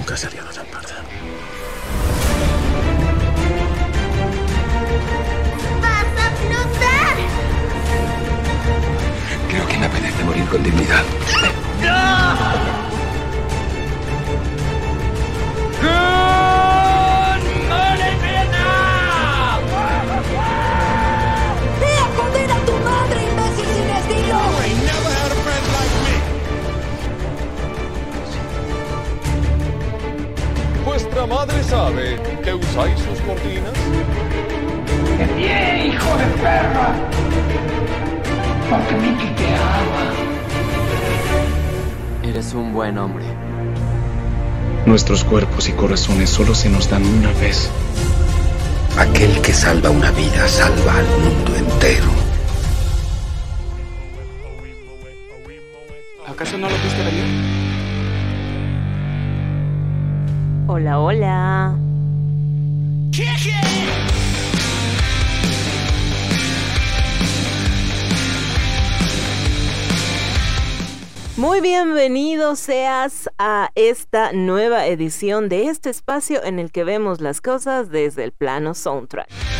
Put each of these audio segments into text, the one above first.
Nunca salió tan parda. ¡Vas a flotar! Creo que me apetece morir con dignidad. ¡Ea, ¿Vuestra madre sabe que usáis sus cortinas? ¡Bien, hijo de perra! Porque Mickey te ama. Eres un buen hombre. Nuestros cuerpos y corazones solo se nos dan una vez. Aquel que salva una vida salva al mundo entero. Hola, hola. Muy bienvenido seas a esta nueva edición de este espacio en el que vemos las cosas desde el plano soundtrack.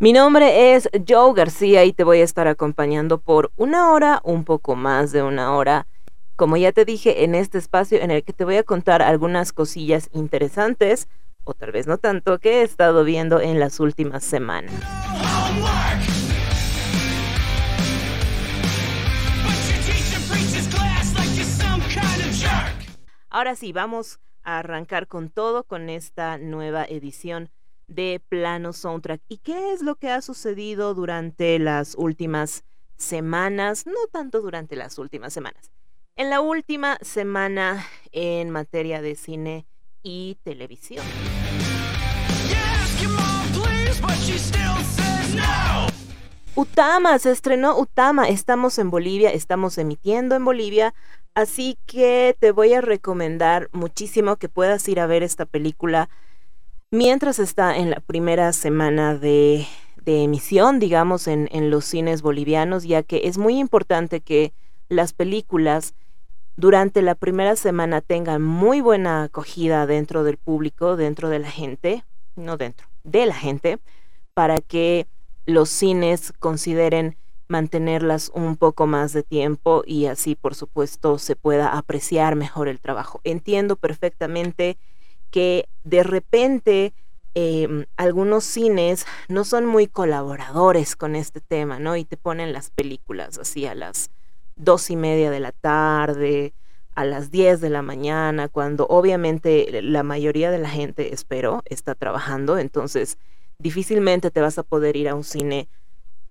Mi nombre es Joe García y te voy a estar acompañando por una hora, un poco más de una hora. Como ya te dije, en este espacio en el que te voy a contar algunas cosillas interesantes, o tal vez no tanto, que he estado viendo en las últimas semanas. Ahora sí, vamos a arrancar con todo con esta nueva edición de Plano Soundtrack. ¿Y qué es lo que ha sucedido durante las últimas semanas? No tanto durante las últimas semanas. En la última semana en materia de cine y televisión. Utama, se estrenó Utama, estamos en Bolivia, estamos emitiendo en Bolivia, así que te voy a recomendar muchísimo que puedas ir a ver esta película mientras está en la primera semana de, de emisión, digamos, en, en los cines bolivianos, ya que es muy importante que las películas durante la primera semana tengan muy buena acogida dentro del público, dentro de la gente, no dentro, de la gente, para que los cines consideren mantenerlas un poco más de tiempo y así, por supuesto, se pueda apreciar mejor el trabajo. Entiendo perfectamente que de repente eh, algunos cines no son muy colaboradores con este tema, ¿no? Y te ponen las películas así a las dos y media de la tarde, a las 10 de la mañana, cuando obviamente la mayoría de la gente, espero, está trabajando, entonces difícilmente te vas a poder ir a un cine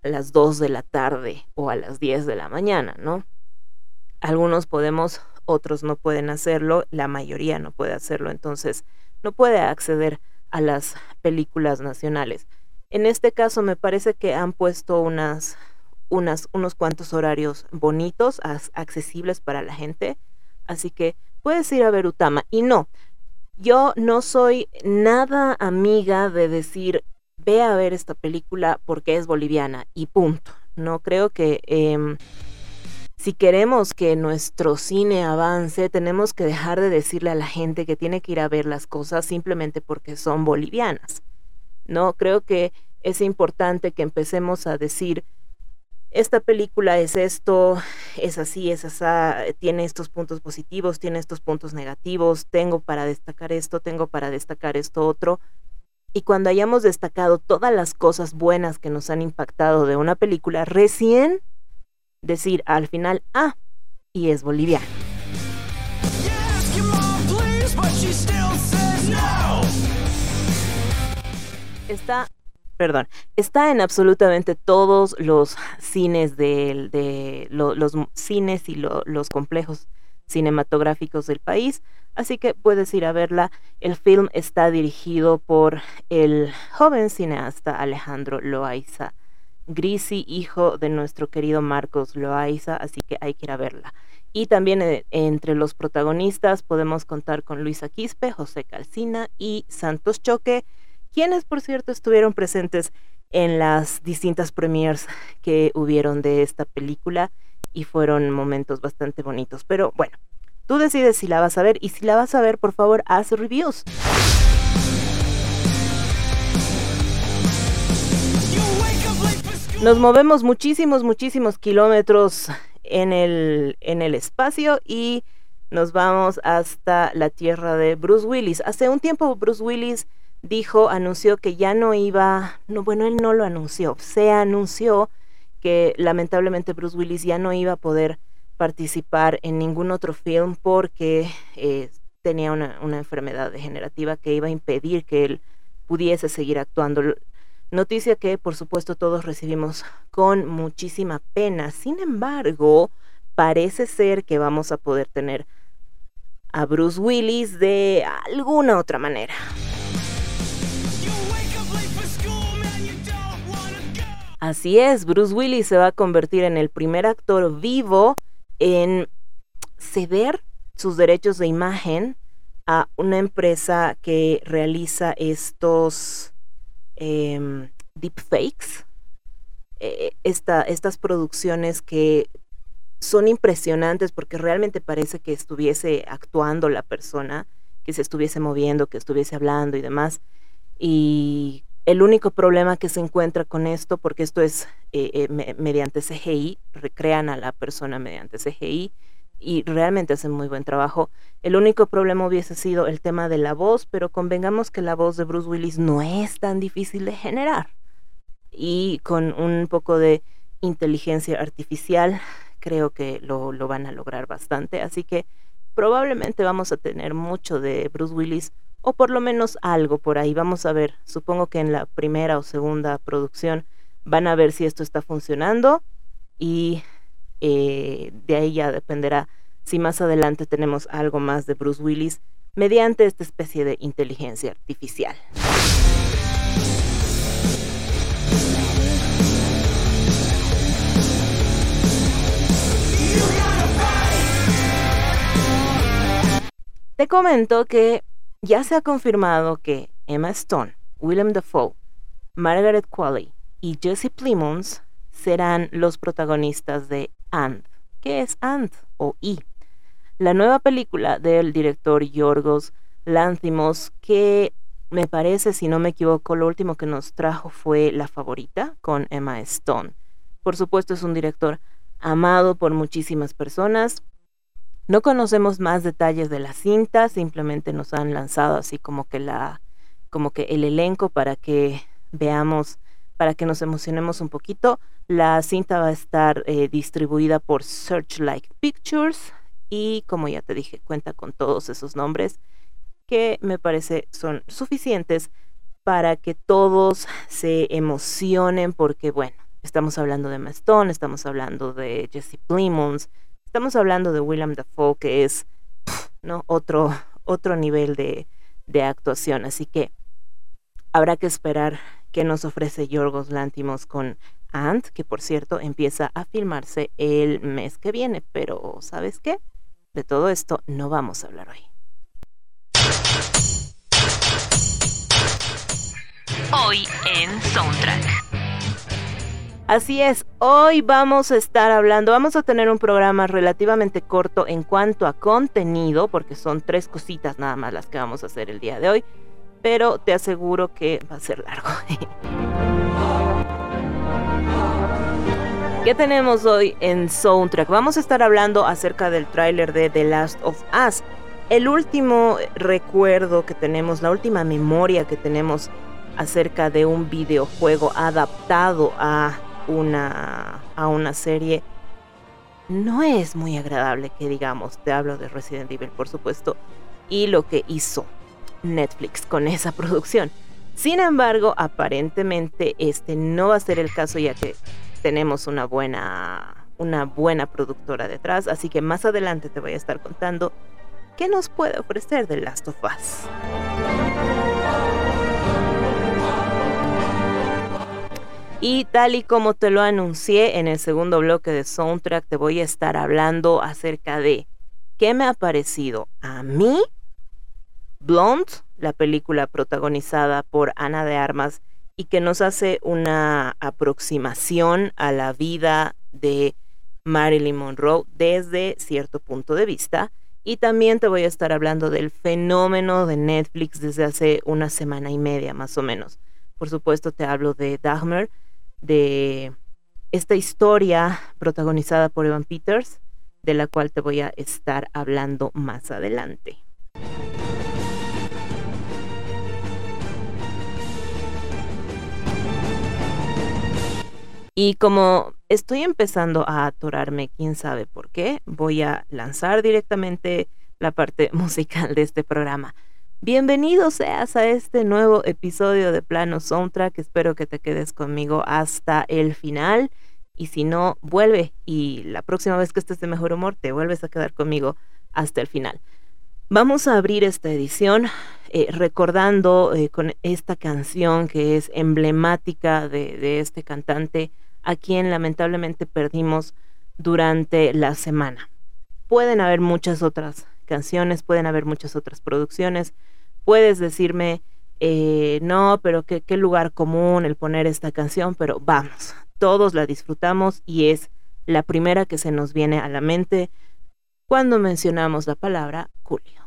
a las 2 de la tarde o a las 10 de la mañana, ¿no? Algunos podemos, otros no pueden hacerlo, la mayoría no puede hacerlo, entonces no puede acceder a las películas nacionales. En este caso me parece que han puesto unas, unos cuantos horarios bonitos, accesibles para la gente, así que puedes ir a ver Utama. Y no, yo no soy nada amiga de decir ve a ver esta película porque es boliviana y punto. No creo que eh, si queremos que nuestro cine avance, tenemos que dejar de decirle a la gente que tiene que ir a ver las cosas simplemente porque son bolivianas. No creo que es importante que empecemos a decir esta película es esto, es así, es así, tiene estos puntos positivos, tiene estos puntos negativos, tengo para destacar esto, tengo para destacar esto otro. Y cuando hayamos destacado todas las cosas buenas que nos han impactado de una película, recién decir al final, ah, y es boliviano. Está, perdón, está en absolutamente todos los cines de, de lo, los cines y lo, los complejos cinematográficos del país, así que puedes ir a verla. El film está dirigido por el joven cineasta Alejandro Loaiza Grisi, hijo de nuestro querido Marcos Loaiza, así que hay que ir a verla. Y también eh, entre los protagonistas podemos contar con Luisa Quispe, José Calcina y Santos Choque, quienes por cierto estuvieron presentes en las distintas premiers que hubieron de esta película y fueron momentos bastante bonitos. Pero bueno, tú decides si la vas a ver y si la vas a ver, por favor, haz reviews. Nos movemos muchísimos, muchísimos kilómetros en el, en el espacio y nos vamos hasta la tierra de Bruce Willis. Hace un tiempo Bruce Willis dijo, anunció que ya no iba, no, bueno, él no lo anunció, se anunció que lamentablemente Bruce Willis ya no iba a poder participar en ningún otro film porque eh, tenía una, una enfermedad degenerativa que iba a impedir que él pudiese seguir actuando. Noticia que por supuesto todos recibimos con muchísima pena. Sin embargo, parece ser que vamos a poder tener a Bruce Willis de alguna otra manera. Así es, Bruce Willis se va a convertir en el primer actor vivo en ceder sus derechos de imagen a una empresa que realiza estos eh, deepfakes, estas producciones que son impresionantes porque realmente parece que estuviese actuando la persona, que se estuviese moviendo, que estuviese hablando y demás. Y el único problema que se encuentra con esto, porque esto es eh, eh, mediante CGI, recrean a la persona mediante CGI y realmente hacen muy buen trabajo. El único problema hubiese sido el tema de la voz, pero convengamos que la voz de Bruce Willis no es tan difícil de generar. Y con un poco de inteligencia artificial, creo que lo, lo van a lograr bastante. Así que probablemente vamos a tener mucho de Bruce Willis, o por lo menos algo por ahí. Vamos a ver, supongo que en la primera o segunda producción van a ver si esto está funcionando y eh, de ahí ya dependerá si más adelante tenemos algo más de Bruce Willis mediante esta especie de inteligencia artificial. Te comento que ya se ha confirmado que Emma Stone, Willem Dafoe, Margaret Qualley y Jesse Plimons serán los protagonistas de And. ¿Qué es And o I? La nueva película del director Yorgos Lanthimos que me parece, si no me equivoco, lo último que nos trajo fue La Favorita con Emma Stone. Por supuesto es un director amado por muchísimas personas. No conocemos más detalles de la cinta, simplemente nos han lanzado así como que la como que el elenco para que veamos para que nos emocionemos un poquito. La cinta va a estar eh, distribuida por Searchlight Pictures y como ya te dije, cuenta con todos esos nombres que me parece son suficientes para que todos se emocionen porque bueno, estamos hablando de Mastone, estamos hablando de Jesse Plimons, estamos hablando de William Dafoe que es no otro otro nivel de, de actuación, así que habrá que esperar que nos ofrece Yorgos Lántimos con Ant, que por cierto empieza a filmarse el mes que viene. Pero, ¿sabes qué? De todo esto no vamos a hablar hoy. Hoy en Soundtrack. Así es, hoy vamos a estar hablando, vamos a tener un programa relativamente corto en cuanto a contenido, porque son tres cositas nada más las que vamos a hacer el día de hoy pero te aseguro que va a ser largo. ¿Qué tenemos hoy en Soundtrack? Vamos a estar hablando acerca del tráiler de The Last of Us. El último recuerdo que tenemos, la última memoria que tenemos acerca de un videojuego adaptado a una, a una serie no es muy agradable que digamos. Te hablo de Resident Evil, por supuesto, y lo que hizo Netflix con esa producción. Sin embargo, aparentemente este no va a ser el caso ya que tenemos una buena una buena productora detrás, así que más adelante te voy a estar contando qué nos puede ofrecer The Last of Us. Y tal y como te lo anuncié en el segundo bloque de Soundtrack, te voy a estar hablando acerca de qué me ha parecido a mí Blonde, la película protagonizada por Ana de Armas y que nos hace una aproximación a la vida de Marilyn Monroe desde cierto punto de vista. Y también te voy a estar hablando del fenómeno de Netflix desde hace una semana y media más o menos. Por supuesto te hablo de Dahmer, de esta historia protagonizada por Evan Peters, de la cual te voy a estar hablando más adelante. Y como estoy empezando a atorarme, quién sabe por qué, voy a lanzar directamente la parte musical de este programa. Bienvenido seas a este nuevo episodio de Plano Soundtrack. Espero que te quedes conmigo hasta el final. Y si no, vuelve. Y la próxima vez que estés de mejor humor, te vuelves a quedar conmigo hasta el final. Vamos a abrir esta edición eh, recordando eh, con esta canción que es emblemática de, de este cantante a quien lamentablemente perdimos durante la semana. Pueden haber muchas otras canciones, pueden haber muchas otras producciones. Puedes decirme, eh, no, pero qué, qué lugar común el poner esta canción, pero vamos, todos la disfrutamos y es la primera que se nos viene a la mente cuando mencionamos la palabra Julio.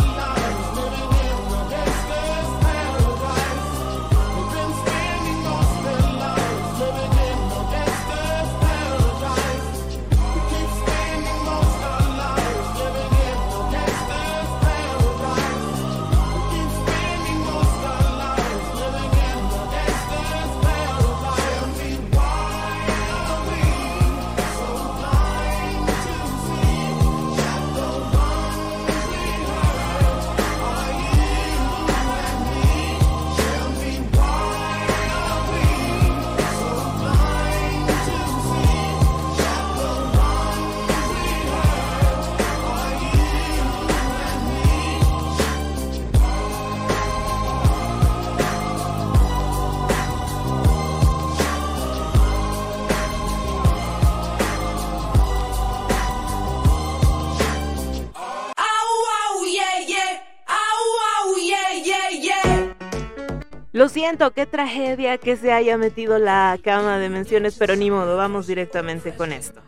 Lo siento, qué tragedia que se haya metido la cama de menciones, pero ni modo, vamos directamente con esto.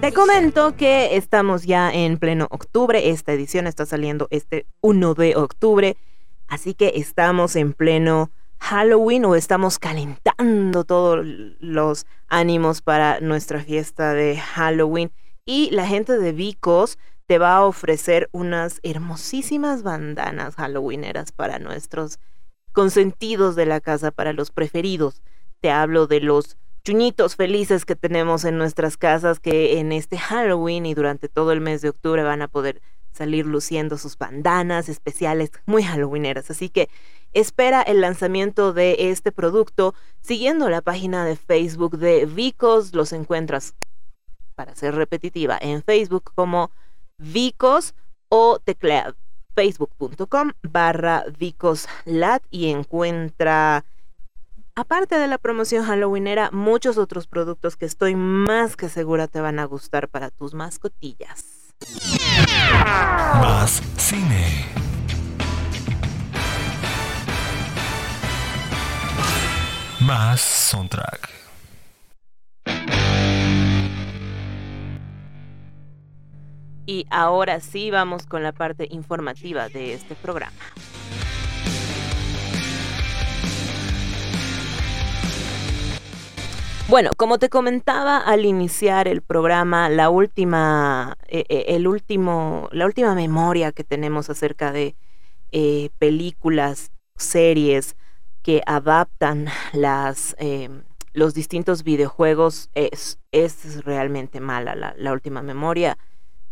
Te comento que estamos ya en pleno octubre, esta edición está saliendo este 1 de octubre, así que estamos en pleno Halloween o estamos calentando todos los ánimos para nuestra fiesta de Halloween y la gente de Vicos te va a ofrecer unas hermosísimas bandanas halloweeneras para nuestros consentidos de la casa, para los preferidos. Te hablo de los chuñitos felices que tenemos en nuestras casas que en este Halloween y durante todo el mes de octubre van a poder salir luciendo sus bandanas especiales muy halloweeneras. Así que espera el lanzamiento de este producto siguiendo la página de Facebook de Vicos. Los encuentras, para ser repetitiva, en Facebook como Vicos o teclea facebook.com barra vicoslat y encuentra, aparte de la promoción halloweenera, muchos otros productos que estoy más que segura te van a gustar para tus mascotillas. Más cine. Más soundtrack. Y ahora sí vamos con la parte informativa de este programa. Bueno, como te comentaba al iniciar el programa, la última, eh, eh, el último, la última memoria que tenemos acerca de eh, películas, series que adaptan las, los distintos videojuegos es, es realmente mala la, la última memoria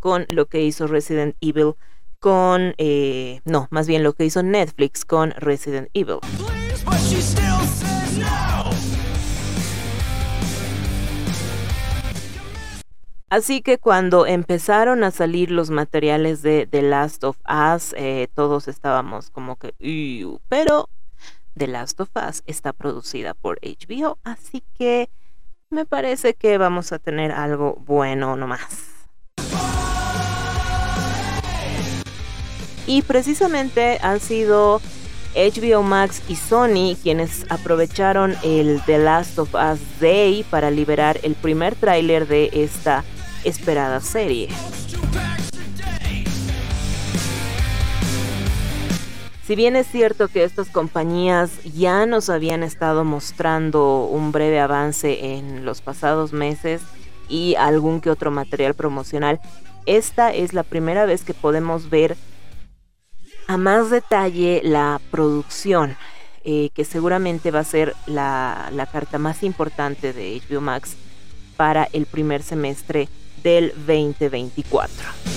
con lo que hizo Resident Evil con, eh, no, más bien lo que hizo Netflix con Resident Evil. Así que cuando empezaron a salir los materiales de The Last of Us, eh, todos estábamos como que, pero The Last of Us está producida por HBO, así que me parece que vamos a tener algo bueno nomás. Y precisamente han sido HBO Max y Sony quienes aprovecharon el The Last of Us Day para liberar el primer tráiler de esta esperada serie. Si bien es cierto que estas compañías ya nos habían estado mostrando un breve avance en los pasados meses y algún que otro material promocional, esta es la primera vez que podemos ver a más detalle la producción, eh, que seguramente va a ser la, la, carta más importante de HBO Max para el primer semestre del 2024.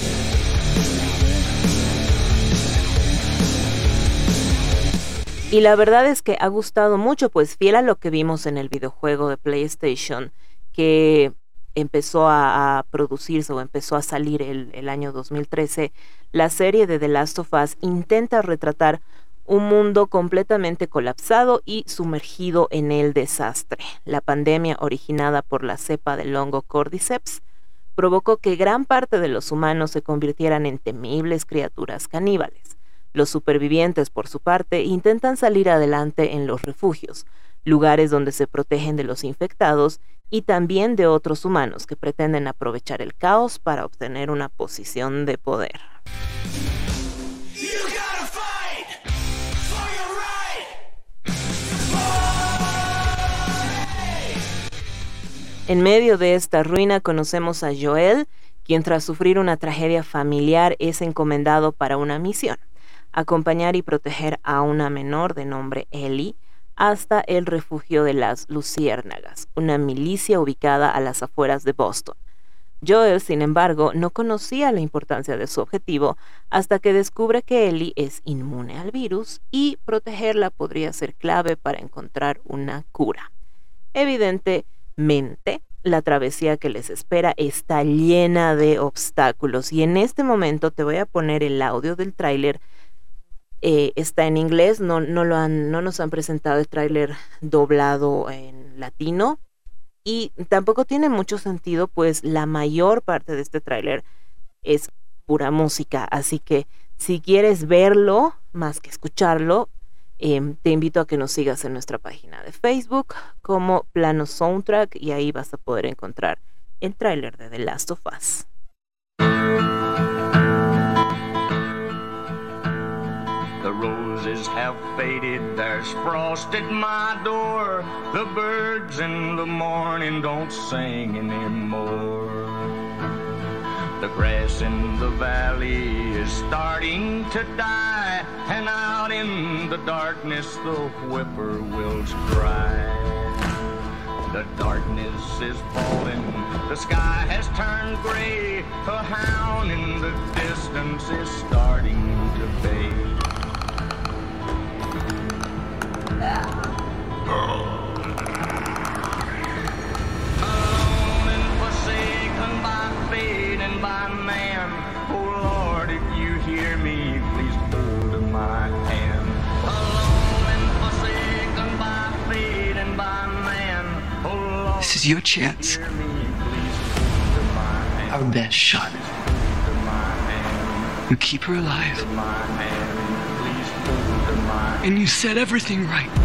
Y la verdad es que ha gustado mucho, pues fiel a lo que vimos en el videojuego de PlayStation, que empezó a, producirse o empezó a salir el, el, año 2013, la serie de The Last of Us intenta retratar un mundo completamente colapsado y sumergido en el desastre. La pandemia originada por la cepa del hongo Cordyceps provocó que gran parte de los humanos se convirtieran en temibles criaturas caníbales. Los supervivientes, por su parte, intentan salir adelante en los refugios, lugares donde se protegen de los infectados y también de otros humanos que pretenden aprovechar el caos para obtener una posición de poder. En medio de esta ruina conocemos a Joel, quien tras sufrir una tragedia familiar es encomendado para una misión, acompañar y proteger a una menor de nombre Ellie, hasta el refugio de las Luciérnagas, una milicia ubicada a las afueras de Boston. Joel, sin embargo, no conocía la importancia de su objetivo hasta que descubre que Ellie es inmune al virus y protegerla podría ser clave para encontrar una cura. Evidentemente, la travesía que les espera está llena de obstáculos y en este momento te voy a poner el audio del tráiler eh, está en inglés, no, no, lo han, no nos han presentado el tráiler doblado en latino y tampoco tiene mucho sentido pues la mayor parte de este tráiler es pura música, así que si quieres verlo, más que escucharlo, em, te invito a que nos sigas en nuestra página de Facebook como Plano Soundtrack y ahí vas a poder encontrar el tráiler de The Last of Us. Roses have faded, there's frost at my door. The birds in the morning don't sing anymore. The grass in the valley is starting to die, and out in the darkness the whippoorwills cry. The darkness is falling, the sky has turned gray. A hound in the distance is starting to bay. This is your chance. Our best shot. You keep her alive. And you set everything right.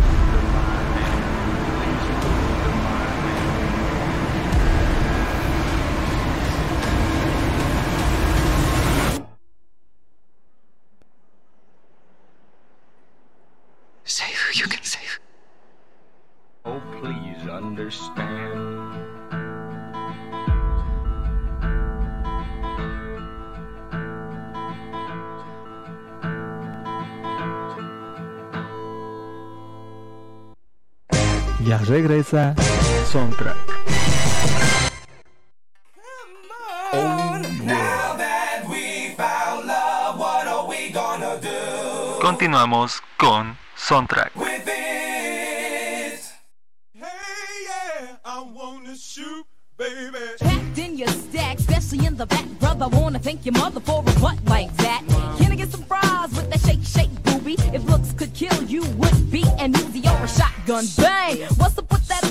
Ya regresa Soundtrack. Continuamos con Soundtrack. Packed in your stack, especially in the back, brother. Wanna thank your mother for a butt like that. Can I get some fries with that shake, shake, booby? If looks could kill you, would be an Uzi or a shotgun. Bang! What's up with that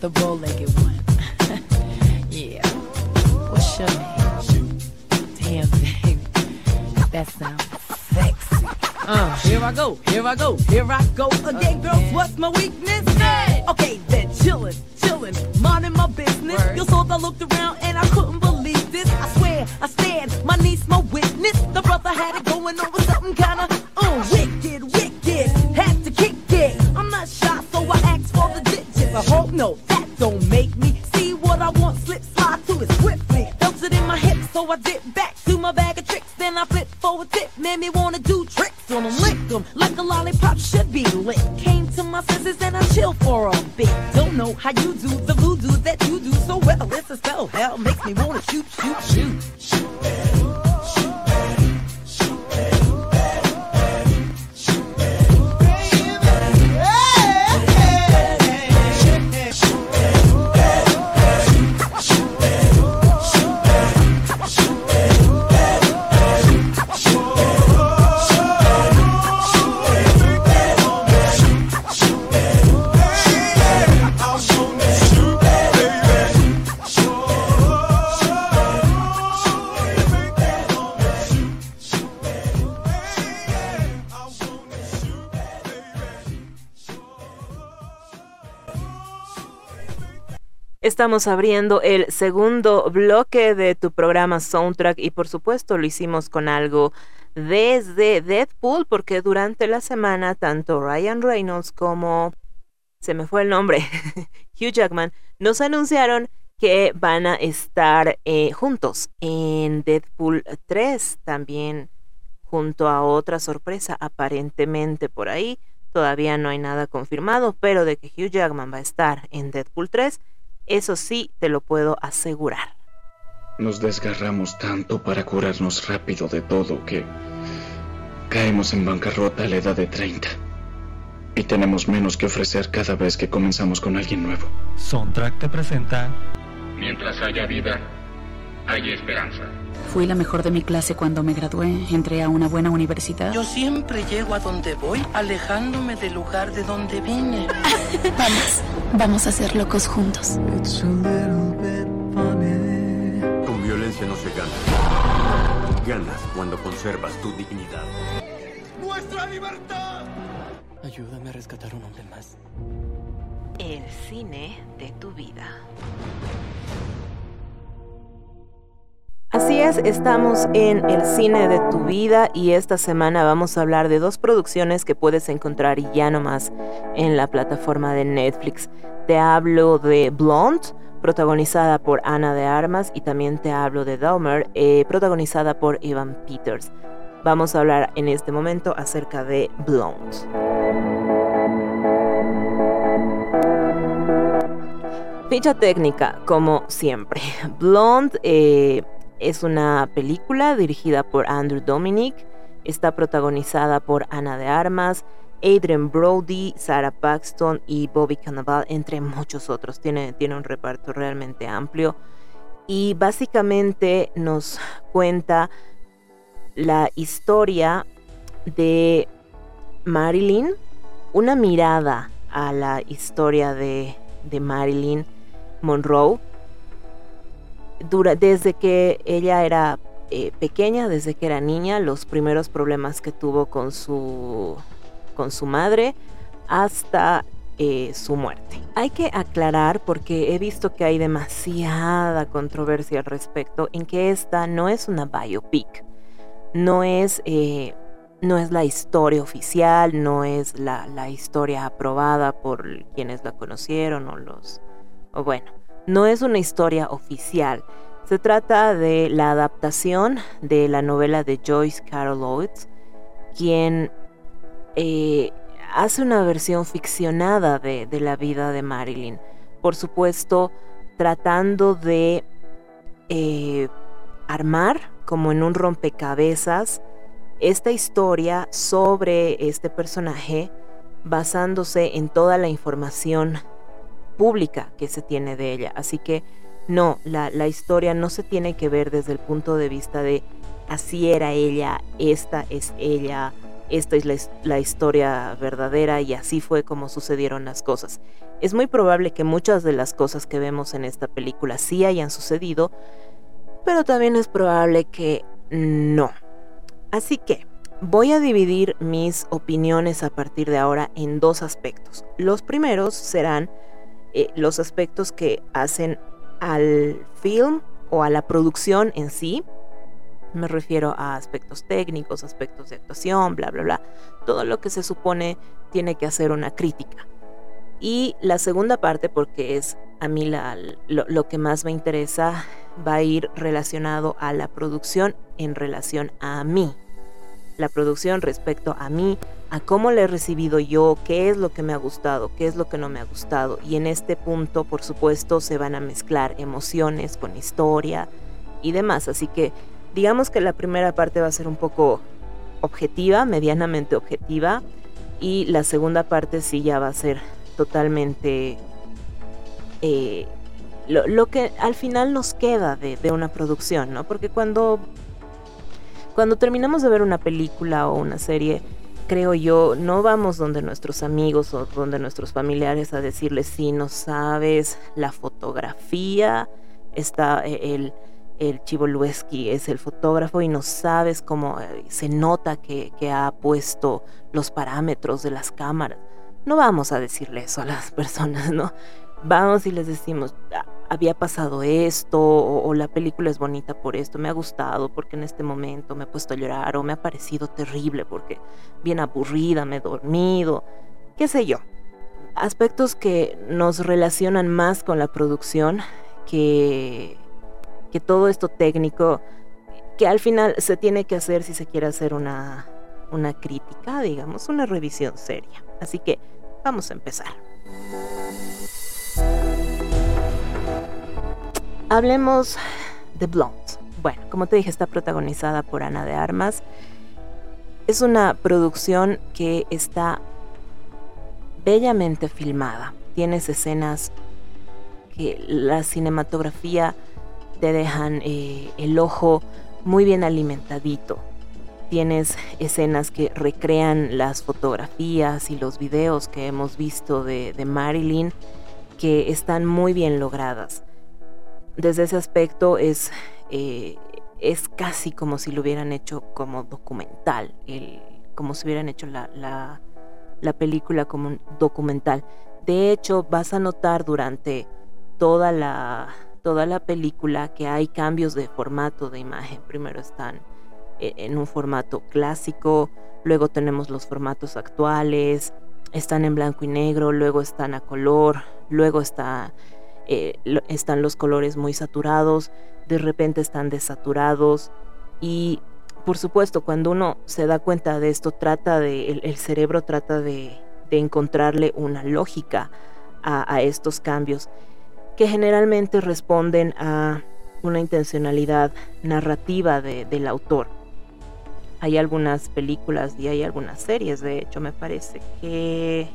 The bow-legged one. yeah. What's your name? Damn, baby. That sounds sexy. Uh, here I go, here I go, here I go again, girls. What's my weakness? Okay, then chillin', chillin', minding my business. You saw I looked around and I couldn't believe this. I swear, I stand, my niece, my witness. The brother had it going on with something kinda, uh, wicked, wicked. Had to kick it. I'm not shy, so I asked for the digits. I hope no, don't make me see what I want. Slip, slide to it swiftly. Felt it in my hips, so I dip back to my bag of tricks. Then I flip for a tip, made me wanna do tricks on them, lick them like a lollipop should be lit. Came to my senses and I chill for a bit. Don't know how you do the voodoo that you do so well. It's a spell, hell makes me wanna shoot, shoot, shoot. Estamos abriendo el segundo bloque de tu programa Soundtrack y por supuesto lo hicimos con algo desde Deadpool porque durante la semana tanto Ryan Reynolds como se me fue el nombre Hugh Jackman nos anunciaron que van a estar eh, juntos en Deadpool 3 también junto a otra sorpresa aparentemente por ahí. Todavía no hay nada confirmado pero de que Hugh Jackman va a estar en Deadpool 3 eso sí te lo puedo asegurar. Nos desgarramos tanto para curarnos rápido de todo que caemos en bancarrota a la edad de 30. Y tenemos menos que ofrecer cada vez que comenzamos con alguien nuevo. Soundtrack te presenta Mientras haya vida, hay esperanza. Fui la mejor de mi clase cuando me gradué. Entré a una buena universidad. Yo siempre llego a donde voy, alejándome del lugar de donde vine. vamos, vamos a ser locos juntos. Con violencia no se gana. Ganas cuando conservas tu dignidad. ¡Nuestra libertad! Ayúdame a rescatar un hombre más. El cine de tu vida. Así es, estamos en el cine de tu vida y esta semana vamos a hablar de dos producciones que puedes encontrar ya nomás en la plataforma de Netflix. Te hablo de Blonde, protagonizada por Ana de Armas, y también te hablo de Dahmer, eh, protagonizada por Evan Peters. Vamos a hablar en este momento acerca de Blonde. Ficha técnica, como siempre. Blonde eh, es una película dirigida por Andrew Dominic. Está protagonizada por Ana de Armas, Adrian Brody, Sarah Paxton y Bobby Cannavale, entre muchos otros. Tiene, un reparto realmente amplio. Y básicamente nos cuenta la historia de Marilyn, una mirada a la historia de, de Marilyn Monroe. Dura, desde que ella era eh, pequeña, desde que era niña, los primeros problemas que tuvo con su, con su madre hasta eh, su muerte. Hay que aclarar, porque he visto que hay demasiada controversia al respecto, en que esta no es una biopic, no es, eh, no es la historia oficial, no es la, la historia aprobada por quienes la conocieron o los o bueno, no es una historia oficial. Se trata de la adaptación de la novela de Joyce Carol Oates, quien eh, hace una versión ficcionada de, la vida de Marilyn. Por supuesto, tratando de eh, armar, como en un rompecabezas, esta historia sobre este personaje basándose en toda la información pública que se tiene de ella. Así que no, la, historia no se tiene que ver desde el punto de vista de así era ella, esta es ella, esta es la, la historia verdadera y así fue como sucedieron las cosas. Es muy probable que muchas de las cosas que vemos en esta película sí hayan sucedido, pero también es probable que no. Así que voy a dividir mis opiniones a partir de ahora en dos aspectos. Los primeros serán eh, los aspectos que hacen al film o a la producción en sí. Me refiero a aspectos técnicos, aspectos de actuación, bla, bla, bla. Todo lo que se supone tiene que hacer una crítica. Y la segunda parte, porque es a mí lo que más me interesa, va a ir relacionado a la producción en relación a mí. La producción respecto a mí, a cómo le he recibido yo, qué es lo que me ha gustado, qué es lo que no me ha gustado. Y en este punto, por supuesto, se van a mezclar emociones con historia y demás. Así que digamos que la primera parte va a ser un poco objetiva, medianamente objetiva. Y la segunda parte sí ya va a ser totalmente eh, lo, lo, que al final nos queda de, de una producción, ¿no? Porque cuando cuando terminamos de ver una película o una serie, creo yo, no vamos donde nuestros amigos o donde nuestros familiares a decirles si no sabes la fotografía, está eh, el, el Chivolueski es el fotógrafo y no sabes cómo eh, se nota que, que ha puesto los parámetros de las cámaras. No vamos a decirle eso a las personas, ¿no? Vamos y les decimos, ah, había pasado esto, o, la película es bonita por esto, me ha gustado porque en este momento me he puesto a llorar, o me ha parecido terrible porque bien aburrida, me he dormido, qué sé yo. Aspectos que nos relacionan más con la producción que, que todo esto técnico, que al final se tiene que hacer si se quiere hacer una, una crítica, digamos, una revisión seria. Así que vamos a empezar. Hablemos The Blonde. Bueno, como te dije, está protagonizada por Ana de Armas. Es una producción que está bellamente filmada. Tienes escenas que la cinematografía te dejan eh, el ojo muy bien alimentadito. Tienes escenas que recrean las fotografías y los videos que hemos visto de, de Marilyn que están muy bien logradas. Desde ese aspecto es, eh, es casi como si lo hubieran hecho como documental, como si hubieran hecho la, la, la película como un documental. De hecho, vas a notar durante toda la, toda la película que hay cambios de formato de imagen. Primero están e, en un formato clásico, luego tenemos los formatos actuales, están en blanco y negro, luego están a color, luego está, eh, están los colores muy saturados, de repente están desaturados y por supuesto cuando uno se da cuenta de esto trata de, el, cerebro trata de, encontrarle una lógica a, estos cambios que generalmente responden a una intencionalidad narrativa del autor. Hay algunas películas y hay algunas series, de hecho me parece que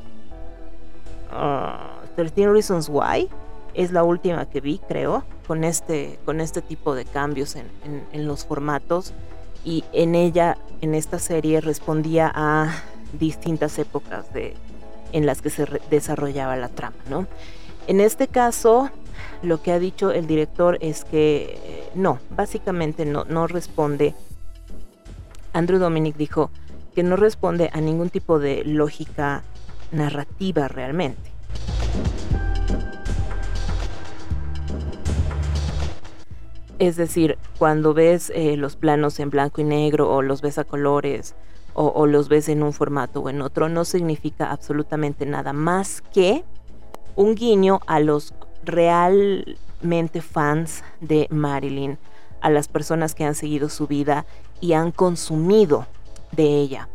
13 uh, Reasons Why es la última que vi, creo, con este, con este tipo de cambios en, en, los formatos y en ella, en esta serie, respondía a distintas épocas de, en las que se desarrollaba la trama, ¿no? En este caso, lo que ha dicho el director es que eh, no, básicamente no, no responde Andrew Dominic dijo que no responde a ningún tipo de lógica narrativa realmente. Es decir, cuando ves eh, los planos en blanco y negro o los ves a colores o, o, los ves en un formato o en otro, no significa absolutamente nada más que un guiño a los realmente fans de Marilyn, a las personas que han seguido su vida y han consumido de ella.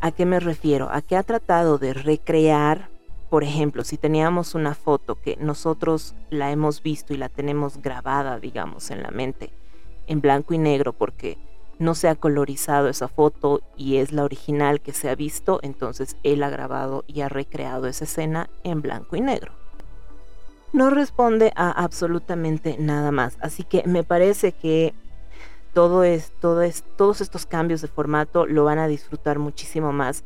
¿A qué me refiero? A que ha tratado de recrear, por ejemplo, si teníamos una foto que nosotros la hemos visto y la tenemos grabada, digamos, en la mente, en blanco y negro, porque no se ha colorizado esa foto y es la original que se ha visto, entonces él ha grabado y ha recreado esa escena en blanco y negro. No responde a absolutamente nada más, así que me parece que todo es, todo es, todos estos cambios de formato lo van a disfrutar muchísimo más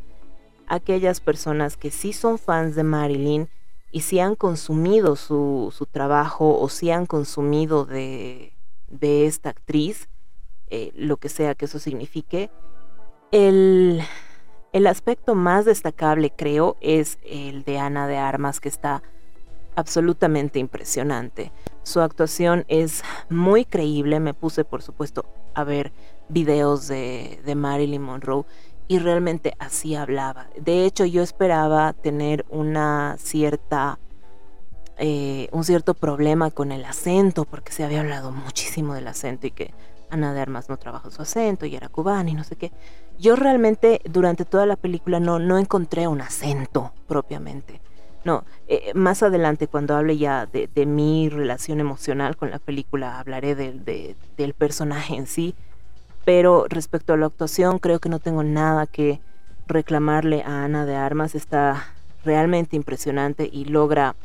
aquellas personas que sí son fans de Marilyn y si han consumido su, su trabajo o si han consumido de, de esta actriz, eh, lo que sea que eso signifique, el, el aspecto más destacable creo es el de Ana de Armas que está absolutamente impresionante. Su actuación es muy creíble. Me puse, por supuesto, a ver videos de, Marilyn Monroe y realmente así hablaba. De hecho, yo esperaba tener una cierta, eh, un cierto problema con el acento, porque se había hablado muchísimo del acento y que Ana de Armas no trabajó su acento y era cubana y no sé qué. Yo realmente durante toda la película no, no encontré un acento propiamente. No, eh, más adelante cuando hable ya de, mi relación emocional con la película hablaré del personaje en sí, pero respecto a la actuación creo que no tengo nada que reclamarle a Ana de Armas, está realmente impresionante y logra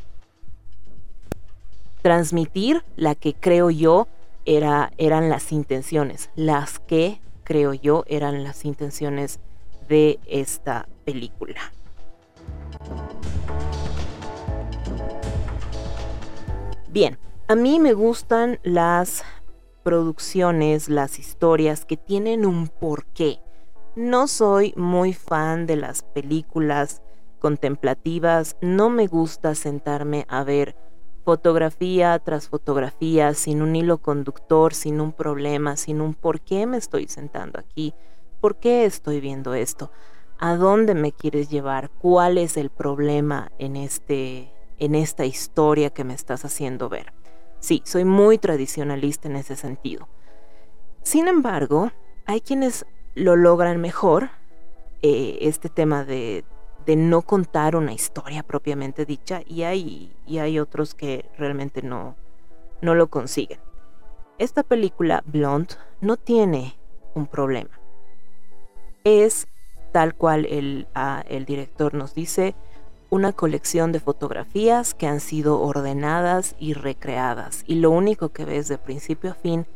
transmitir la que creo yo era, eran las intenciones, las que creo yo eran las intenciones de esta película. Bien, a mí me gustan las producciones, las historias que tienen un porqué. No soy muy fan de las películas contemplativas, no me gusta sentarme a ver fotografía tras fotografía sin un hilo conductor, sin un problema, sin un por qué me estoy sentando aquí, por qué estoy viendo esto, a dónde me quieres llevar, cuál es el problema en este en esta historia que me estás haciendo ver. Sí, soy muy tradicionalista en ese sentido. Sin embargo, hay quienes lo logran mejor, eh, este tema de, no contar una historia propiamente dicha, y hay, y hay otros que realmente no, no lo consiguen. esta película, Blonde, no tiene un problema. Es, tal cual el, ah, el director nos dice, una colección de fotografías que han sido ordenadas y recreadas. Y lo único que ves de principio a fin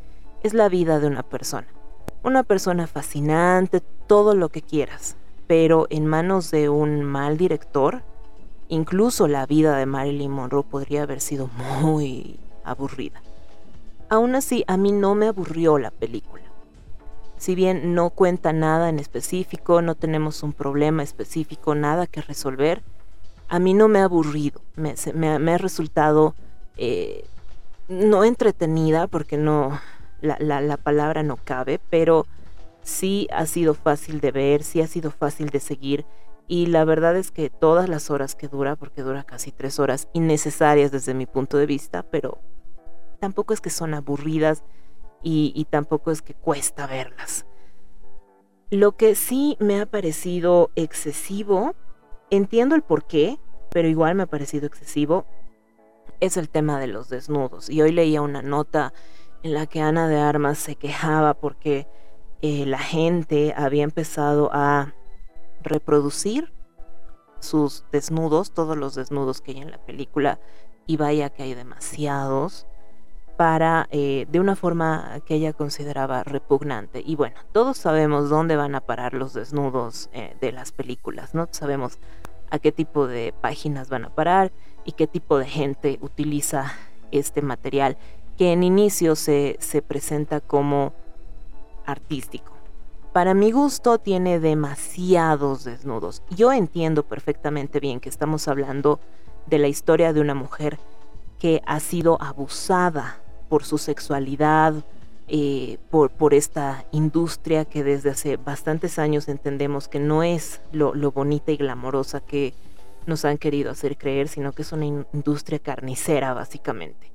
es la vida de una persona. Una persona fascinante, todo lo que quieras. Pero en manos de un mal director, incluso la vida de Marilyn Monroe podría haber sido muy aburrida. Aún así, a mí no me aburrió la película. Si bien no cuenta nada en específico, no tenemos un problema específico, nada que resolver, a mí no me ha aburrido, me, ha resultado eh, no entretenida, porque no, la, la, palabra no cabe, pero sí ha sido fácil de ver, sí ha sido fácil de seguir. Y la verdad es que todas las horas que dura, porque dura casi tres horas, innecesarias desde mi punto de vista, pero tampoco es que son aburridas y, tampoco es que cuesta verlas. Lo que sí me ha parecido excesivo, entiendo el por qué, pero igual me ha parecido excesivo, es el tema de los desnudos. Y hoy leía una nota en la que Ana de Armas se quejaba porque eh, la gente había empezado a reproducir sus desnudos, todos los desnudos que hay en la película, y vaya que hay demasiados para eh, de una forma que ella consideraba repugnante. Y bueno, todos sabemos dónde van a parar los desnudos eh, de las películas, ¿no? Sabemos a qué tipo de páginas van a parar y qué tipo de gente utiliza este material que en inicio se, se presenta como artístico. Para mi gusto tiene demasiados desnudos. Yo entiendo perfectamente bien que estamos hablando de la historia de una mujer que ha sido abusada por su sexualidad, eh, por, por, esta industria que desde hace bastantes años entendemos que no es lo, bonita y glamorosa que nos han querido hacer creer, sino que es una industria carnicera básicamente.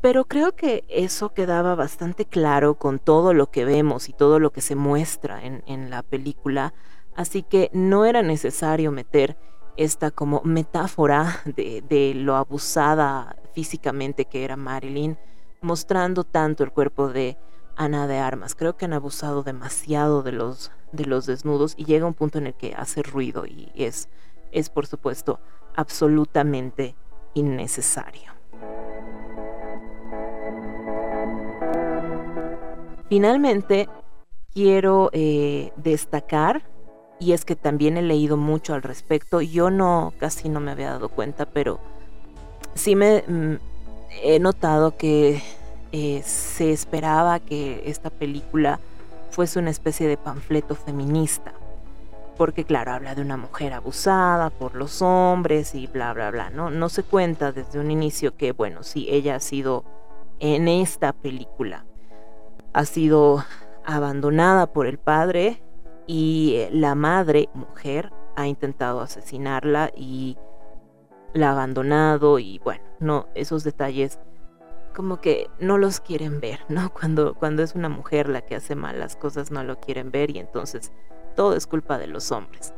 Pero creo que eso quedaba bastante claro con todo lo que vemos y todo lo que se muestra en, en la película, así que no era necesario meter esta como metáfora de, de lo abusada físicamente que era Marilyn, mostrando tanto el cuerpo de Ana de Armas. Creo que han abusado demasiado de los, de los desnudos y llega un punto en el que hace ruido y es, es por supuesto absolutamente innecesario. Finalmente, quiero eh, destacar, y es que también he leído mucho al respecto, yo no, casi no me había dado cuenta, pero sí me mm, he notado que eh, se esperaba que esta película fuese una especie de panfleto feminista. Porque claro, habla de una mujer abusada por los hombres y bla, bla, bla. No, no se cuenta desde un inicio que, bueno, sí, ella ha sido en esta película. Ha sido abandonada por el padre y eh, la madre, mujer, ha intentado asesinarla y la ha abandonado y bueno, no, esos detalles como que no los quieren ver, ¿no? Cuando, cuando es una mujer la que hace mal las cosas no lo quieren ver y entonces todo es culpa de los hombres.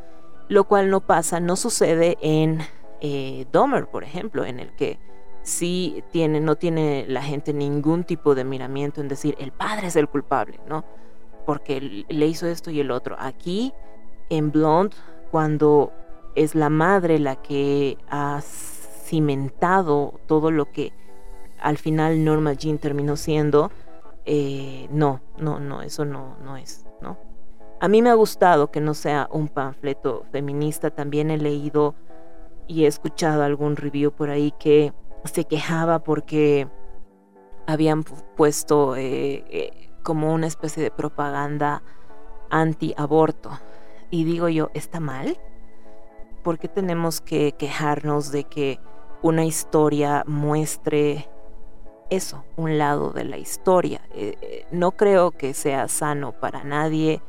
Lo cual no pasa, no sucede en eh, por ejemplo, en el que sí tiene, no tiene la gente ningún tipo de miramiento en decir el padre es el culpable, ¿no? Porque le hizo esto y el otro. Aquí, en Blonde, cuando es la madre la que ha cimentado todo lo que al final Norma Jean terminó siendo, eh, no, no, no, eso no, no es, ¿no? A mí me ha gustado que no sea un panfleto feminista, también he leído y he escuchado algún review por ahí que se quejaba porque habían puesto eh, eh, como una especie de propaganda anti-aborto. Y digo yo, ¿está mal? ¿Por qué tenemos que quejarnos de que una historia muestre eso, un lado de la historia? Eh, eh, no creo que sea sano para nadie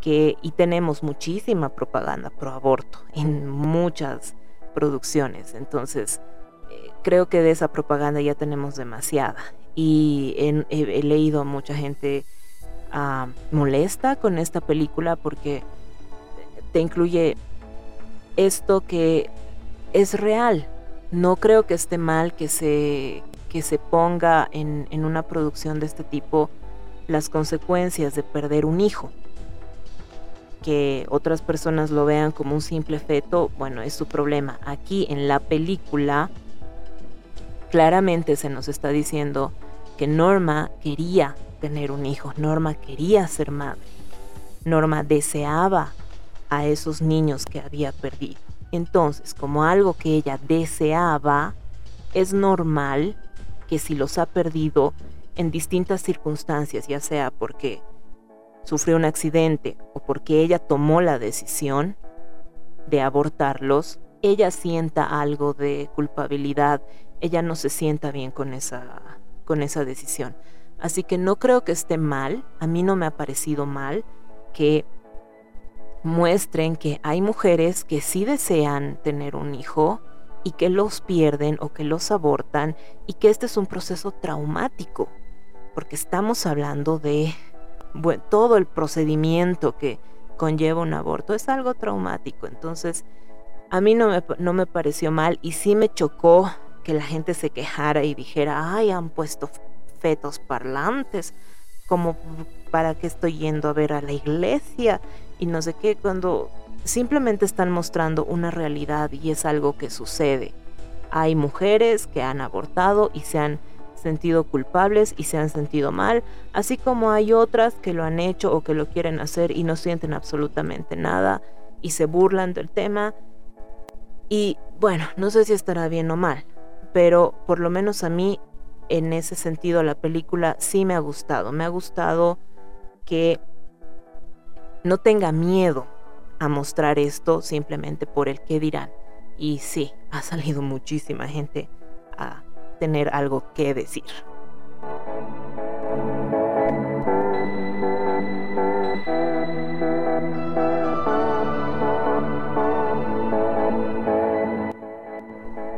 que, y tenemos muchísima propaganda pro aborto en muchas producciones, entonces eh, creo que de esa propaganda ya tenemos demasiada y he, leído a mucha gente ah, molesta con esta película porque te incluye esto que es real. No creo que esté mal que se que se ponga en, en una producción de este tipo las consecuencias de perder un hijo. Que otras personas lo vean como un simple feto, bueno, es su problema. Aquí en la película claramente se nos está diciendo que Norma quería tener un hijo, Norma quería ser madre, Norma deseaba a esos niños que había perdido. Entonces, como algo que ella deseaba, es normal que si los ha perdido en distintas circunstancias, ya sea porque sufrió un accidente o porque ella tomó la decisión de abortarlos, ella sienta algo de culpabilidad, ella no se sienta bien con esa, con esa decisión. Así que no creo que esté mal, a mí no me ha parecido mal que muestren que hay mujeres que sí desean tener un hijo y que los pierden o que los abortan y que este es un proceso traumático, porque estamos hablando de todo el procedimiento que conlleva un aborto, es algo traumático, entonces a mí no me, no me pareció mal y sí me chocó que la gente se quejara y dijera, ay, han puesto fetos parlantes, como para qué estoy yendo a ver a la iglesia y no sé qué, cuando simplemente están mostrando una realidad y es algo que sucede. Hay mujeres que han abortado y se han sentido culpables y se han sentido mal, así como hay otras que lo han hecho o que lo quieren hacer y no sienten absolutamente nada y se burlan del tema. Y bueno, no sé si estará bien o mal, pero por lo menos a mí en ese sentido la película sí me ha gustado. Me ha gustado que no tenga miedo a mostrar esto simplemente por el que dirán. Y sí, ha salido muchísima gente a tener algo que decir.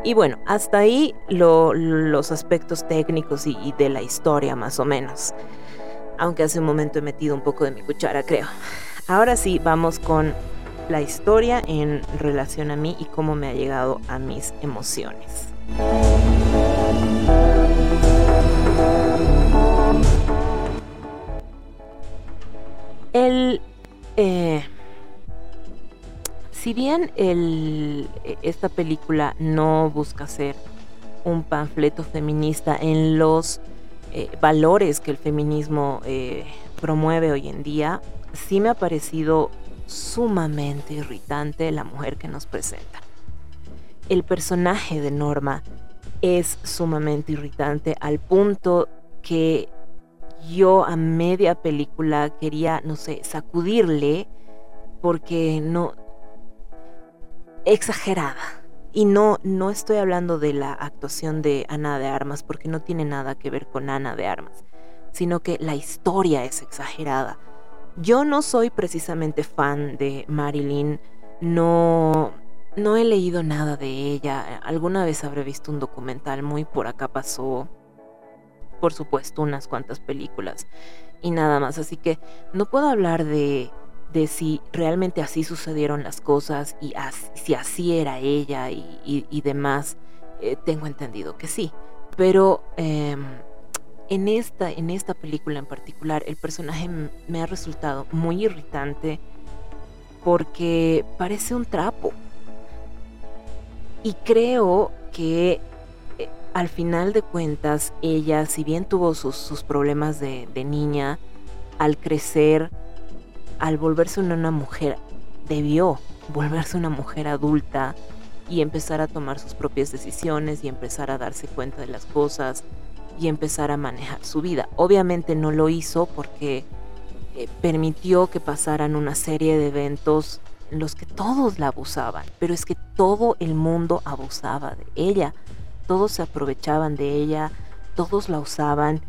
Y bueno, hasta ahí los aspectos técnicos y, y de la historia más o menos. Aunque hace un momento he metido un poco de mi cuchara, creo. Ahora sí, vamos con la historia en relación a mí y cómo me ha llegado a mis emociones. El, eh, si bien esta película no busca ser un panfleto feminista en los eh, valores que el feminismo eh, promueve hoy en día, sí me ha parecido sumamente irritante la mujer que nos presenta. El personaje de Norma es sumamente irritante al punto que yo a media película quería, no sé, sacudirle porque no exagerada. Y no no estoy hablando de la actuación de Ana de Armas porque no tiene nada que ver con Ana de Armas, sino que la historia es exagerada. Yo no soy precisamente fan de Marilyn, no no he leído nada de ella. Alguna vez habré visto un documental muy por acá pasó. Por supuesto, unas cuantas películas y nada más. Así que no puedo hablar de, de si realmente así sucedieron las cosas y si así era ella y, demás. Eh, tengo entendido que sí. Pero em, en, esta, en esta película en particular, el personaje me ha resultado muy irritante porque parece un trapo. Y creo que eh, al final de cuentas ella, si bien tuvo sus, problemas de, niña, al crecer, al volverse una mujer, debió volverse una mujer adulta y empezar a tomar sus propias decisiones y empezar a darse cuenta de las cosas y empezar a manejar su vida. Obviamente no lo hizo porque eh, permitió que pasaran una serie de eventos los que todos la abusaban, pero es que todo el mundo abusaba de ella, todos se aprovechaban de ella, todos la usaban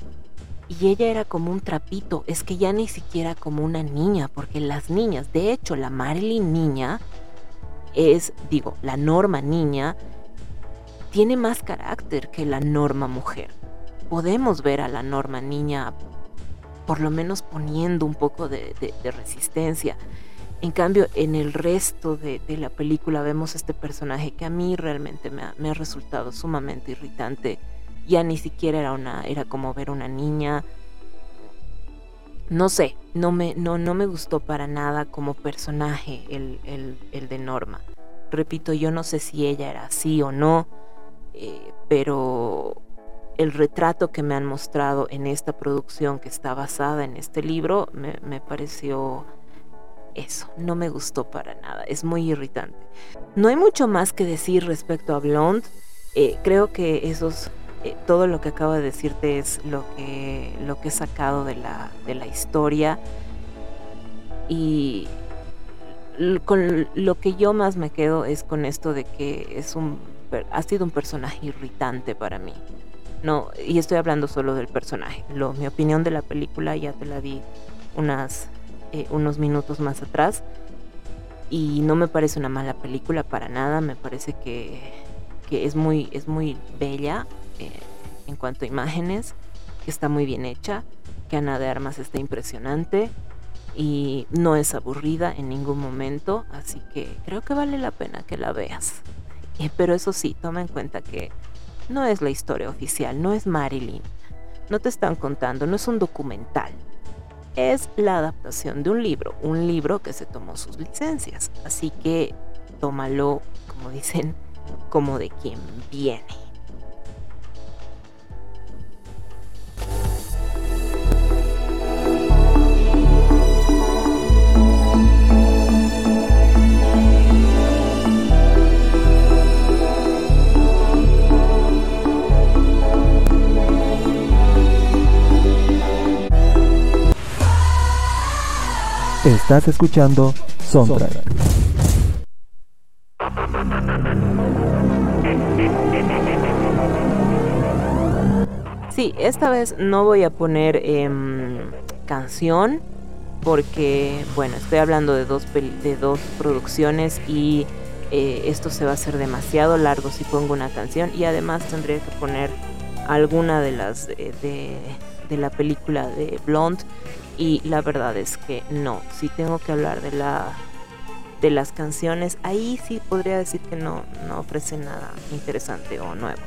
y ella era como un trapito, es que ya ni siquiera como una niña, porque las niñas, de hecho la Marilyn niña es, digo, la norma niña, tiene más carácter que la norma mujer. Podemos ver a la norma niña por lo menos poniendo un poco de, resistencia. En cambio, en el resto de, la película vemos este personaje que a mí realmente me ha, resultado sumamente irritante ya ni siquiera era una, era como ver una niña. No sé, no me, no, no me gustó para nada como personaje el, el, el de Norma. Repito, yo no sé si ella era así o no, eh, pero el retrato que me han mostrado en esta producción que está basada en este libro me, pareció eso, no me gustó para nada, es muy irritante. No hay mucho más que decir respecto a Blonde, eh, creo que eh, todo lo que acabo de decirte es lo que, lo que he sacado de la, de la historia y con lo que yo más me quedo es con esto de que es un ha sido un personaje irritante para mí. No, y estoy hablando solo del personaje. Lo, mi opinión de la película ya te la di unas, eh, unos minutos más atrás. Y no me parece una mala película para nada. Me parece que, que es, muy, es muy bella eh, en cuanto a imágenes. Que está muy bien hecha. Que Ana de Armas está impresionante. Y no es aburrida en ningún momento. Así que creo que vale la pena que la veas. Eh, pero eso sí, toma en cuenta que no es la historia oficial, no es Marilyn. No te están contando, no es un documental. Es la adaptación de un libro, un libro que se tomó sus licencias. Así que tómalo, como dicen, como de quien viene. Estás escuchando Soundtrack. Sí, esta vez no voy a poner em, canción porque, bueno, estoy hablando de dos, de dos producciones y eh, esto se va a hacer demasiado largo si pongo una canción y además tendría que poner alguna de las de, de la película de Blonde y la verdad es que no, si tengo que hablar de la de las canciones, ahí sí podría decir que no, no ofrece nada interesante o nuevo.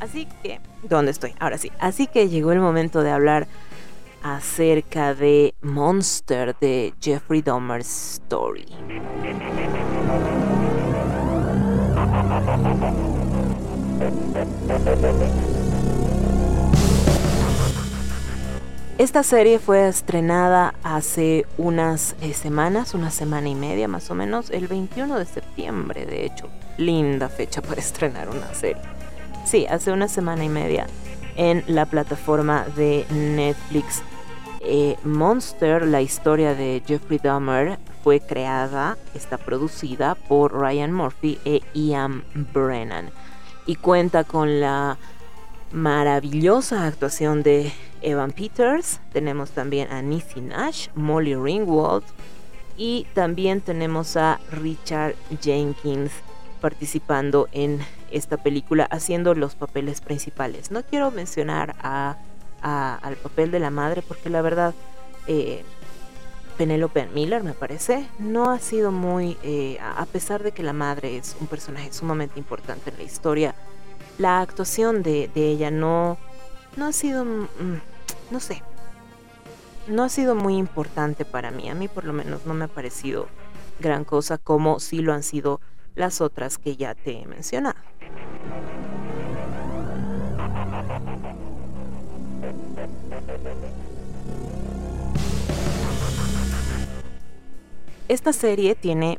Así que, ¿dónde estoy? Ahora sí. Así que llegó el momento de hablar acerca de Monster de Jeffrey Dahmer's Story. Esta serie fue estrenada hace unas eh, semanas, una semana y media más o menos, el 21 de septiembre, de hecho. Linda fecha para estrenar una serie. Sí, hace una semana y media en la plataforma de Netflix. Eh, Monster, la historia de Jeffrey Dahmer, fue creada, está producida por Ryan Murphy e Ian Brennan y cuenta con la maravillosa actuación de Evan Peters, tenemos también a Nisi Nash, Molly Ringwald y también tenemos a Richard Jenkins participando en esta película haciendo los papeles principales. No quiero mencionar a, al papel de la madre porque la verdad eh, Penelope Miller, me parece, no ha sido muy, eh, a pesar de que la madre es un personaje sumamente importante en la historia, la actuación de, ella no, no ha sido, mm, no sé, no ha sido muy importante para mí. A mí por lo menos no me ha parecido gran cosa como sí lo han sido las otras que ya te he mencionado. Esta serie tiene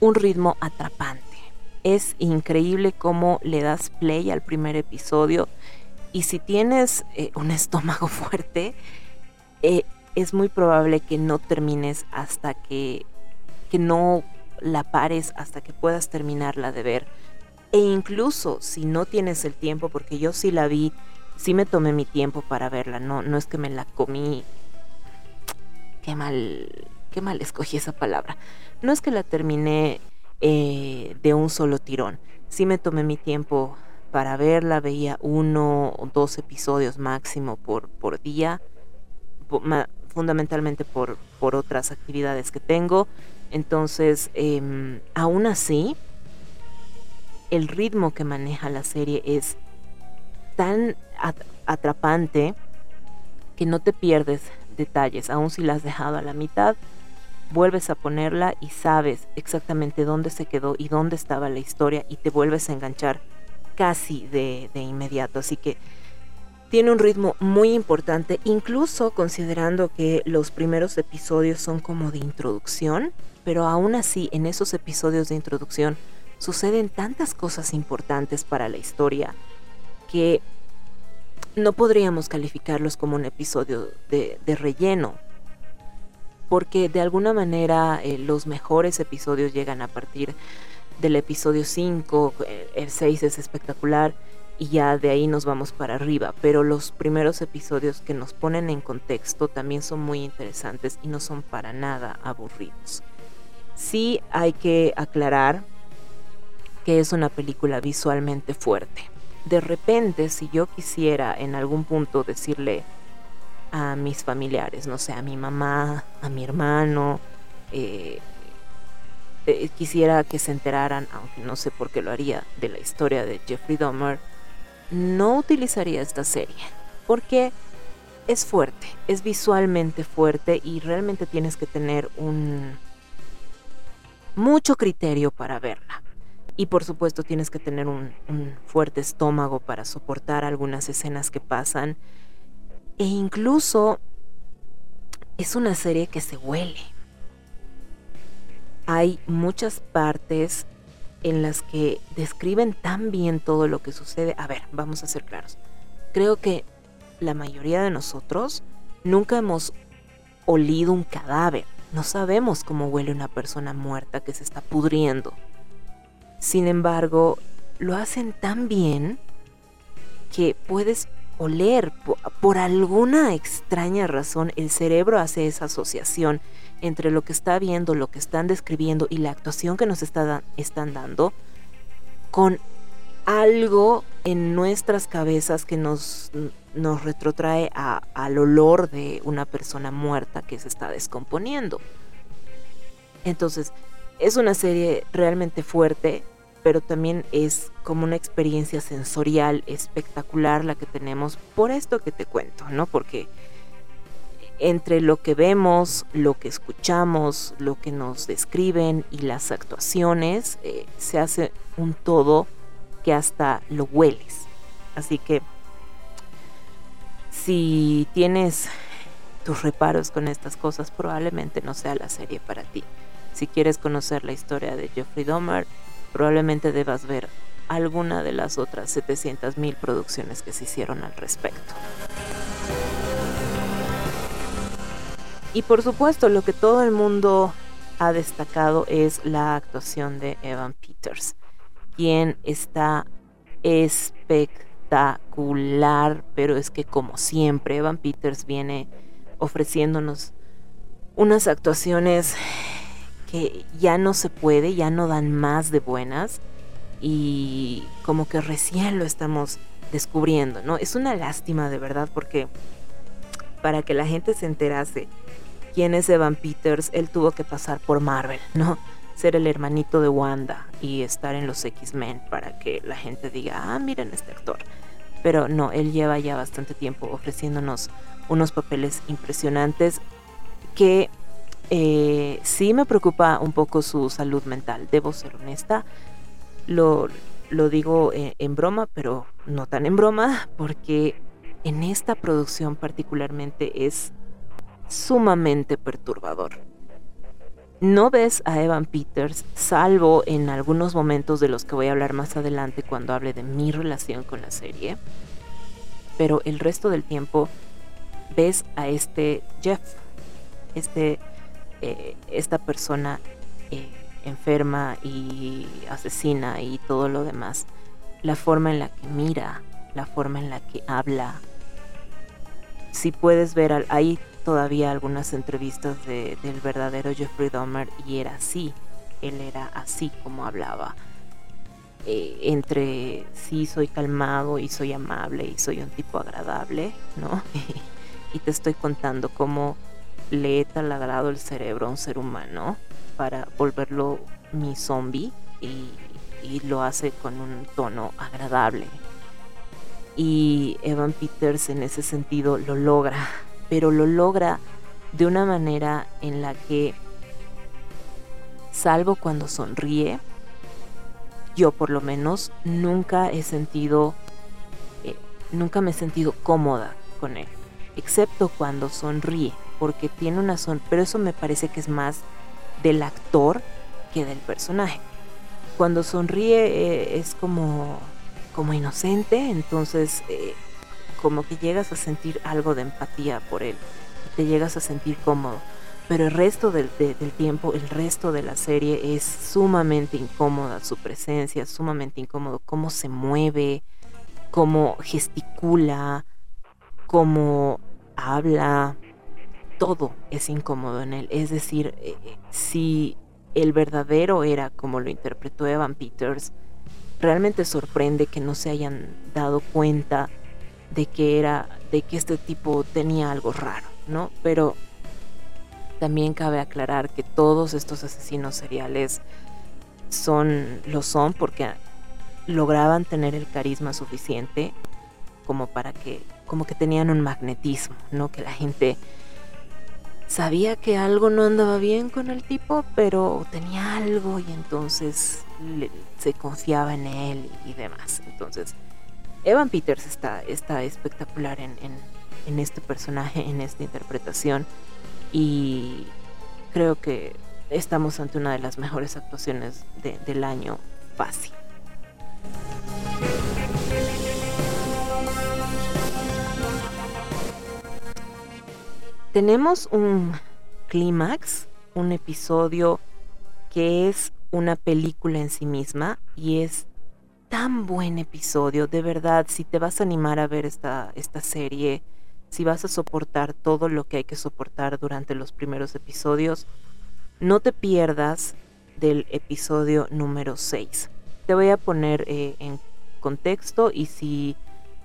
un ritmo atrapante. Es increíble cómo le das play al primer episodio y si tienes eh, un estómago fuerte, eh, es muy probable que no termines hasta que, que no la pares, hasta que puedas terminarla de ver. E incluso si no tienes el tiempo, porque yo sí la vi, sí me tomé mi tiempo para verla, no, no es que me la comí. Qué mal qué mal escogí esa palabra. No es que la terminé eh, de un solo tirón. Sí me tomé mi tiempo para verla, veía uno o dos episodios máximo por, por día. fundamentalmente por, por otras actividades que tengo. Entonces, em, aún así, el ritmo que maneja la serie es tan atrapante que no te pierdes detalles, aun si la has dejado a la mitad, vuelves a ponerla y sabes exactamente dónde se quedó y dónde estaba la historia y te vuelves a enganchar casi de, de inmediato. Así que tiene un ritmo muy importante, incluso considerando que los primeros episodios son como de introducción, pero aún así en esos episodios de introducción suceden tantas cosas importantes para la historia que no podríamos calificarlos como un episodio de, relleno, porque de alguna manera eh, los mejores episodios llegan a partir del episodio 5, eh, el 6 es espectacular y ya de ahí nos vamos para arriba, pero los primeros episodios que nos ponen en contexto también son muy interesantes y no son para nada aburridos. Sí hay que aclarar que es una película visualmente fuerte. De repente, si yo quisiera en algún punto decirle a mis familiares, no sé, a mi mamá, a mi hermano, eh, eh, quisiera que se enteraran, aunque no sé por qué lo haría, de la historia de Jeffrey Dahmer, no utilizaría esta serie, porque es fuerte, es visualmente fuerte y realmente tienes que tener un mucho criterio para verla. Y por supuesto tienes que tener un, fuerte estómago para soportar algunas escenas que pasan. E incluso es una serie que se huele. Hay muchas partes en las que describen tan bien todo lo que sucede. A ver, vamos a ser claros. Creo que la mayoría de nosotros nunca hemos olido un cadáver. No sabemos cómo huele una persona muerta que se está pudriendo. Sin embargo, lo hacen tan bien que puedes oler. Por, alguna extraña razón, el cerebro hace esa asociación entre lo que está viendo, lo que están describiendo y la actuación que nos están dando con algo en nuestras cabezas que nos, nos retrotrae al olor de una persona muerta que se está descomponiendo. Entonces, es una serie realmente fuerte, pero también es como una experiencia sensorial espectacular la que tenemos por esto que te cuento, ¿no? Porque entre lo que vemos, lo que escuchamos, lo que nos describen y las actuaciones, eh, se hace un todo que hasta lo hueles. Así que si tienes tus reparos con estas cosas, probablemente no sea la serie para ti. Si quieres conocer la historia de Jeffrey Dahmer, probablemente debas ver alguna de las otras 700.000 producciones que se hicieron al respecto. Y por supuesto, lo que todo el mundo ha destacado es la actuación de Evan Peters, quien está espectacular, pero es que como siempre, Evan Peters viene ofreciéndonos unas actuaciones que ya no se puede, ya no dan más de buenas y como que recién lo estamos descubriendo, ¿no? Es una lástima de verdad porque para que la gente se enterase quién es Evan Peters, él tuvo que pasar por Marvel, ¿no? Ser el hermanito de Wanda y estar en los X-Men para que la gente diga, ah, miren este actor. Pero no, él lleva ya bastante tiempo ofreciéndonos unos papeles impresionantes que eh, sí me preocupa un poco su salud mental, debo ser honesta. Lo, lo digo en, en, broma, pero no tan en broma, porque en esta producción particularmente es sumamente perturbador. No ves a Evan Peters, salvo en algunos momentos de los que voy a hablar más adelante cuando hable de mi relación con la serie, pero el resto del tiempo ves a este Jeff, este eh, esta persona eh, enferma y asesina y todo lo demás, la forma en la que mira, la forma en la que habla. Si puedes ver, hay todavía algunas entrevistas del verdadero Jeffrey Dahmer y era así, él era así como hablaba. Eh, entre sí soy calmado y soy amable y soy un tipo agradable, ¿no? y te estoy contando cómo le he taladrado el cerebro a un ser humano para volverlo mi zombie y, lo hace con un tono agradable. Y Evan Peters en ese sentido lo logra, pero lo logra de una manera en la que, salvo cuando sonríe, yo por lo menos nunca he sentido, eh, nunca me he sentido cómoda con él, excepto cuando sonríe, porque tiene una son, pero eso me parece que es más del actor que del personaje. Cuando sonríe eh, es como, como inocente, entonces eh, como que llegas a sentir algo de empatía por él, te llegas a sentir cómodo. Pero el resto del, de, del tiempo, el resto de la serie es sumamente incómoda su presencia, sumamente incómodo cómo se mueve, cómo gesticula, cómo habla, todo es incómodo en él. Es decir, eh, si el verdadero era como lo interpretó Evan Peters, realmente sorprende que no se hayan dado cuenta de que era, de que este tipo tenía algo raro, ¿no? Pero también cabe aclarar que todos estos asesinos seriales son, lo son porque lograban tener el carisma suficiente como para que, como que tenían un magnetismo, ¿no? Que la gente sabía que algo no andaba bien con el tipo, pero tenía algo y entonces se confiaba en él y demás. Entonces, Evan Peters está, está espectacular en, en, este personaje, en esta interpretación y creo que estamos ante una de las mejores actuaciones de, del año fácil. Tenemos un clímax, un episodio que es una película en sí misma y es tan buen episodio, de verdad, si te vas a animar a ver esta, esta serie, si vas a soportar todo lo que hay que soportar durante los primeros episodios, no te pierdas del episodio número 6. Te voy a poner eh, en contexto y si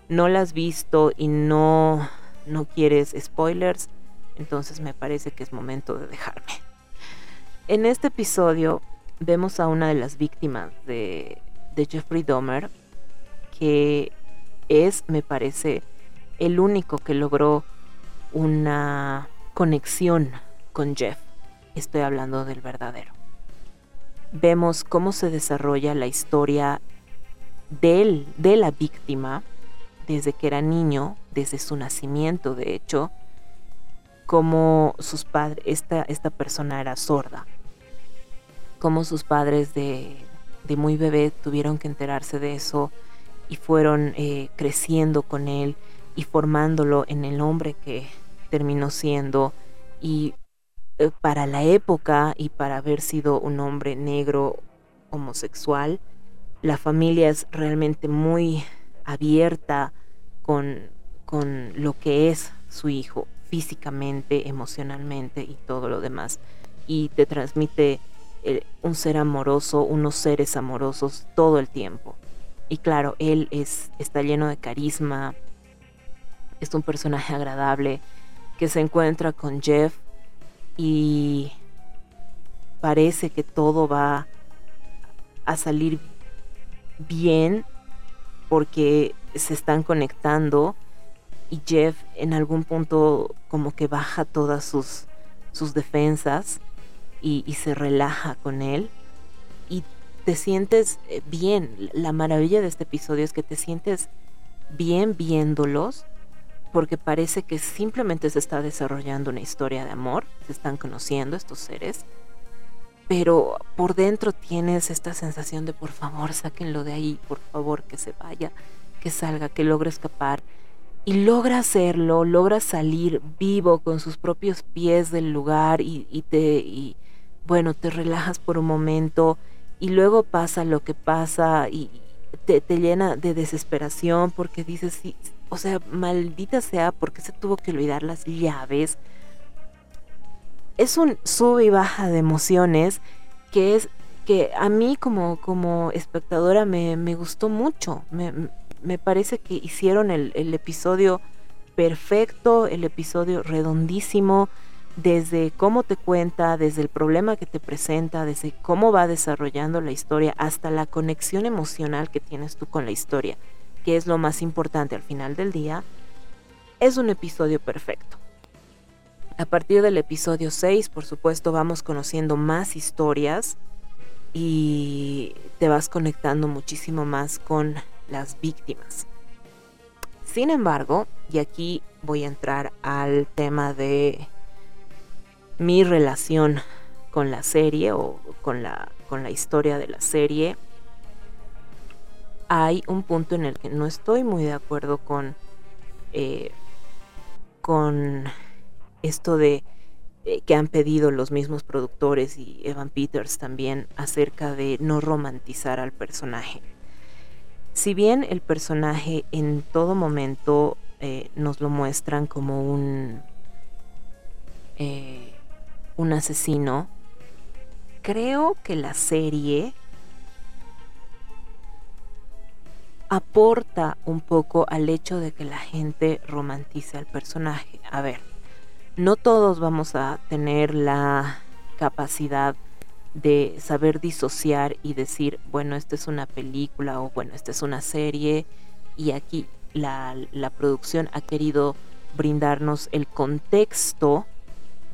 no la has visto y no, no quieres spoilers, entonces me parece que es momento de dejarme. En este episodio vemos a una de las víctimas de, Jeffrey Dahmer, que es, me parece, el único que logró una conexión con Jeff. Estoy hablando del verdadero. Vemos cómo se desarrolla la historia de la víctima, desde que era niño, desde su nacimiento, de hecho, cómo sus padres, esta, esta persona era sorda, cómo sus padres de, de, muy bebé tuvieron que enterarse de eso y fueron eh, creciendo con él y formándolo en el hombre que terminó siendo. Y eh, para la época y para haber sido un hombre negro homosexual, la familia es realmente muy abierta con, con lo que es su hijo físicamente, emocionalmente y todo lo demás. Y te transmite eh, un ser amoroso, unos seres amorosos todo el tiempo. Y claro, él es, está lleno de carisma, es un personaje agradable que se encuentra con Jeff y parece que todo va a salir bien porque se están conectando y Jeff en algún punto como que baja todas sus, sus defensas y, y se relaja con él y te sientes eh, bien. La maravilla de este episodio es que te sientes bien viéndolos porque parece que simplemente se está desarrollando una historia de amor, se están conociendo estos seres, pero por dentro tienes esta sensación de por favor sáquenlo de ahí, por favor que se vaya, que salga, que logre escapar. Y logra hacerlo, logra salir vivo con sus propios pies del lugar y, y te, y, bueno, te relajas por un momento y luego pasa lo que pasa y te, te llena de desesperación porque dices, sí, o sea, maldita sea, porque se tuvo que olvidar las llaves? Es un sube y baja de emociones que es que a mí como, como espectadora me, me gustó mucho. Me, parece que hicieron el, el, episodio perfecto, el episodio redondísimo. desde cómo te cuenta, desde el problema que te presenta, desde cómo va desarrollando la historia, hasta la conexión emocional que tienes tú con la historia, que es lo más importante al final del día, es un episodio perfecto. A partir del episodio 6, por supuesto, vamos conociendo más historias y te vas conectando muchísimo más con las víctimas. Sin embargo, y aquí voy a entrar al tema de mi relación con la serie o con la, con la historia de la serie, hay un punto en el que no estoy muy de acuerdo con, eh, con esto de eh, que han pedido los mismos productores y Evan Peters también acerca de no romantizar al personaje. Si bien el personaje en todo momento eh, nos lo muestran como un, eh, un asesino, creo que la serie aporta un poco al hecho de que la gente romantice al personaje. A ver, no todos vamos a tener la capacidad de saber disociar y decir, bueno, esta es una película o bueno, esta es una serie y aquí la, la producción ha querido brindarnos el contexto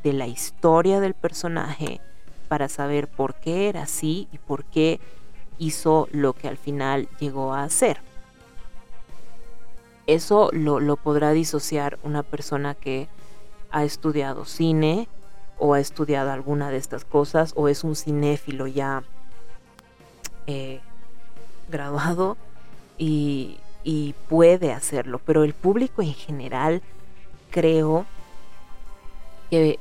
de la historia del personaje para saber por qué era así y por qué hizo lo que al final llegó a hacer. Eso lo, lo podrá disociar una persona que ha estudiado cine o ha estudiado alguna de estas cosas o es un cinéfilo ya eh, graduado y, puede hacerlo, pero el público en general creo que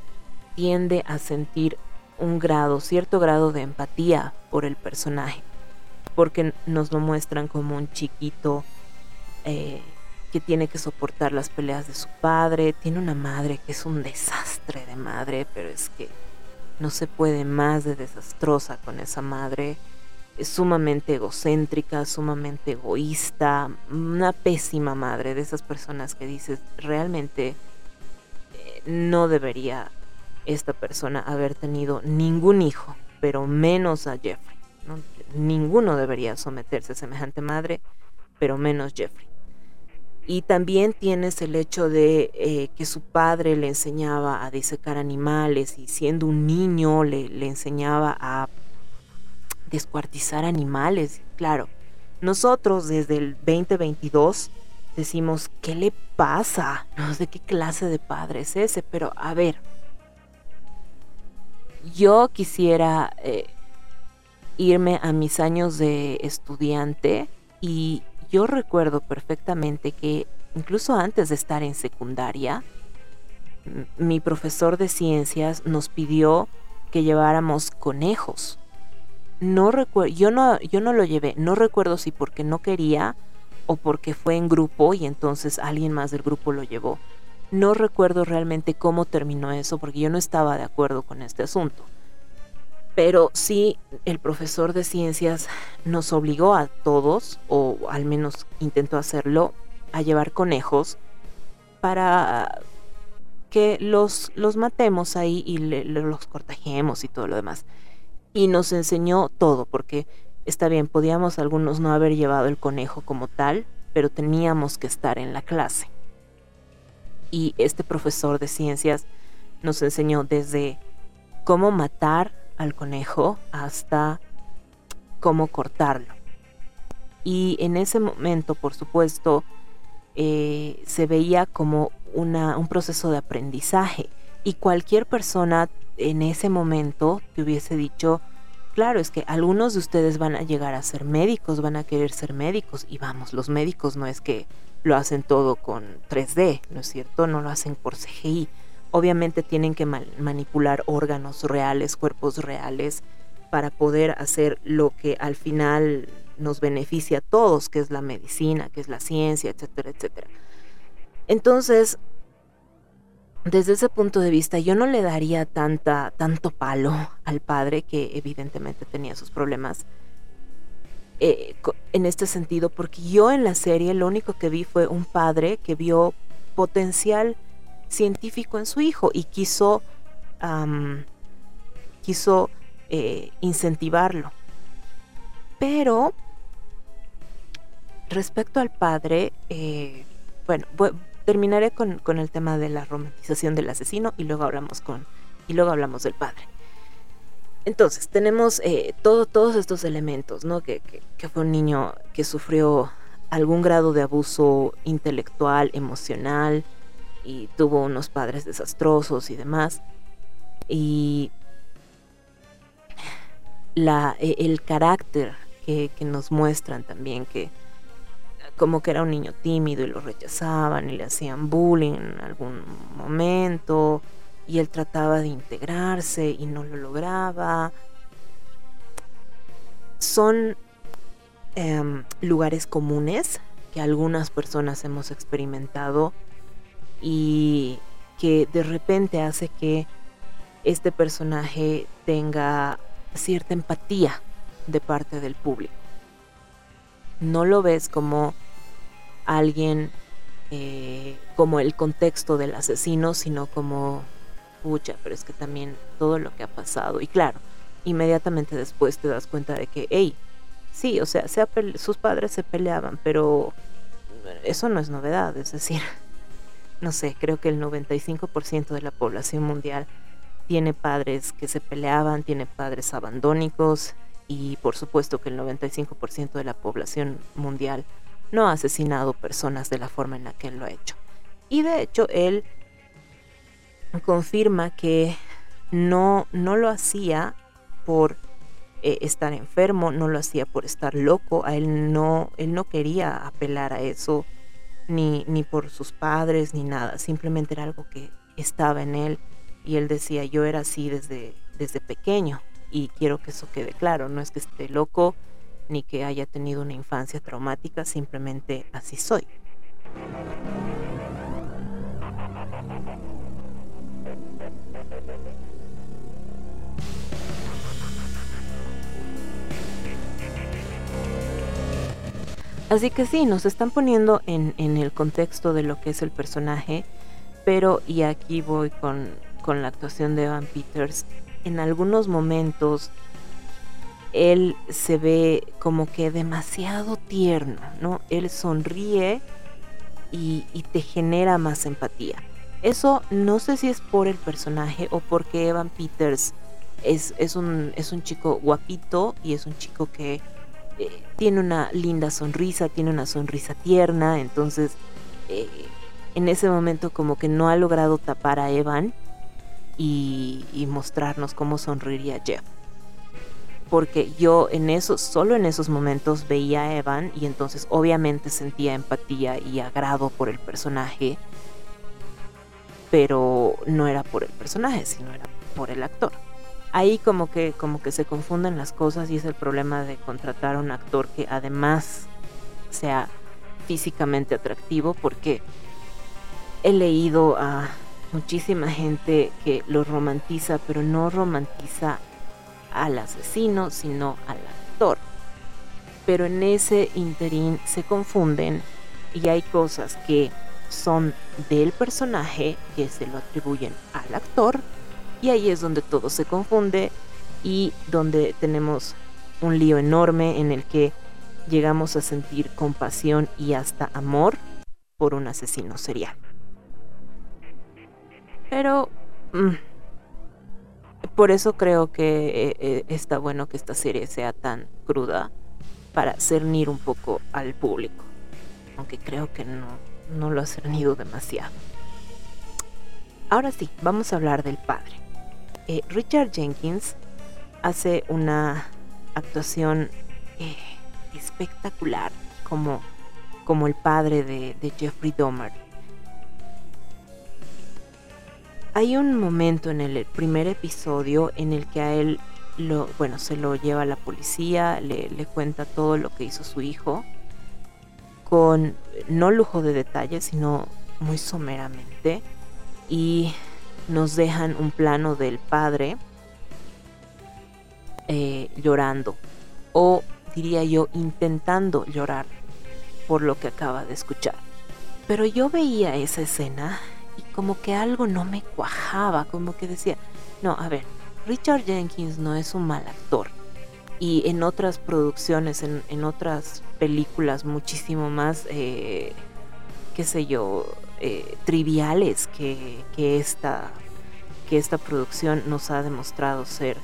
tiende a sentir un grado, cierto grado de empatía por el personaje, porque nos lo muestran como un chiquito eh, que tiene que soportar las peleas de su padre, tiene una madre que es un desastre de madre, pero es que no se puede más de desastrosa con esa madre, es sumamente egocéntrica, sumamente egoísta, una pésima madre de esas personas que dices, realmente eh, no debería esta persona haber tenido ningún hijo, pero menos a Jeffrey. Ninguno debería someterse a semejante madre, pero menos Jeffrey. Y también tienes el hecho de eh, que su padre le enseñaba a disecar animales y siendo un niño le, le enseñaba a descuartizar animales. Claro, nosotros desde el 2022 decimos, ¿qué le pasa? No sé qué clase de padre es ese, pero a ver, yo quisiera eh, irme a mis años de estudiante y yo recuerdo perfectamente que incluso antes de estar en secundaria, mi profesor de ciencias nos pidió que lleváramos conejos. No recuerdo, yo no, yo no lo llevé, no recuerdo si porque no quería o porque fue en grupo y entonces alguien más del grupo lo llevó. No recuerdo realmente cómo terminó eso porque yo no estaba de acuerdo con este asunto pero sí el profesor de ciencias nos obligó a todos, o al menos intentó hacerlo, a llevar conejos para que los, los matemos ahí y los cortajemos y todo lo demás. Y nos enseñó todo, porque está bien, podíamos algunos no haber llevado el conejo como tal, pero teníamos que estar en la clase. Y este profesor de ciencias nos enseñó desde cómo matar al conejo hasta cómo cortarlo. Y en ese momento, por supuesto, eh, se veía como una, un proceso de aprendizaje. Y cualquier persona en ese momento te hubiese dicho, claro, es que algunos de ustedes van a llegar a ser médicos, van a querer ser médicos. Y vamos, los médicos no es que lo hacen todo con 3D, ¿no es cierto? No lo hacen por CGI obviamente tienen que manipular órganos reales, cuerpos reales, para poder hacer lo que al final nos beneficia a todos, que es la medicina, que es la ciencia, etcétera, etcétera. Entonces, desde ese punto de vista, yo no le daría tanta, tanto palo al padre, que evidentemente tenía sus problemas, eh, en este sentido, porque yo en la serie lo único que vi fue un padre que vio potencial científico en su hijo y quiso quiso eh, incentivarlo. Pero respecto al padre, eh, bueno, terminaré con, el tema de la romantización del asesino y luego hablamos con y luego hablamos del padre. Entonces, tenemos eh, todo, todos estos elementos, ¿no? Que, que, fue un niño que sufrió algún grado de abuso intelectual, emocional, y tuvo unos padres desastrosos y demás. Y la, e, el carácter que, que nos muestran también, que como que era un niño tímido y lo rechazaban y le hacían bullying en algún momento y él trataba de integrarse y no lo lograba. Son em, lugares comunes que algunas personas hemos experimentado y que de repente hace que este personaje tenga cierta empatía de parte del público. No lo ves como alguien eh, como el contexto del asesino, sino como, pucha, pero es que también todo lo que ha pasado. Y claro, inmediatamente después te das cuenta de que, hey, sí, o sea, sus padres se peleaban, pero eso no es novedad, es decir, no sé, creo que el 95% de la población mundial tiene padres que se peleaban, tiene padres abandónicos y por supuesto que el 95% de la población mundial no ha asesinado personas de la forma en la que él lo ha hecho. Y de hecho él confirma que no, no lo hacía por eh, estar enfermo, no lo hacía por estar loco, a él no, él no quería apelar a eso, ni, ni por sus padres, ni nada, simplemente era algo que estaba en él. Y él decía, yo era así desde, desde pequeño y quiero que eso quede claro, no es que esté loco, ni que haya tenido una infancia traumática, simplemente así soy. Así que sí, nos están poniendo en, el contexto de lo que es el personaje, pero, y aquí voy con, la actuación de Evan Peters, en algunos momentos él se ve como que demasiado tierno, ¿no? Él sonríe y, te genera más empatía. Eso no sé si es por el personaje o porque Evan Peters es, es, un, es un chico guapito y es un chico que eh, tiene una linda sonrisa, tiene una sonrisa tierna, entonces eh, en ese momento como que no ha logrado tapar a Evan y, mostrarnos cómo sonreiría Jeff porque yo en esos, solo en esos momentos veía a Evan y entonces obviamente sentía empatía y agrado por el personaje, pero no era por el personaje, sino era por el actor. Ahí como que, como que se confunden las cosas y es el problema de contratar a un actor que además sea físicamente atractivo, porque he leído a muchísima gente que lo romantiza, pero no romantiza al asesino, sino al actor. Pero en ese interín se confunden y hay cosas que son del personaje que se lo atribuyen al actor y ahí es donde todo se confunde y donde tenemos un lío enorme en el que llegamos a sentir compasión y hasta amor por un asesino serial. Pero mm, por eso creo que eh, eh, está bueno que esta serie sea tan cruda para cernir un poco al público. Aunque creo que no, no lo ha cernido demasiado. Ahora sí, vamos a hablar del padre. Eh, Richard Jenkins hace una actuación espectacular como, como el padre de, Jeffrey Dahmer. Hay un momento en el primer episodio en el que a él bueno, se lo lleva a la policía, le, cuenta todo lo que hizo su hijo, con no lujo de detalles, sino muy someramente, y nos dejan un plano del padre eh, llorando, o diría yo, intentando llorar por lo que acaba de escuchar. Pero yo veía esa escena como que algo no me cuajaba, como que decía, No, a ver, Richard Jenkins no es un mal actor. Y en otras producciones, en, en otras películas muchísimo más, eh, qué sé yo, eh, triviales que, que, esta, que esta producción nos ha demostrado ser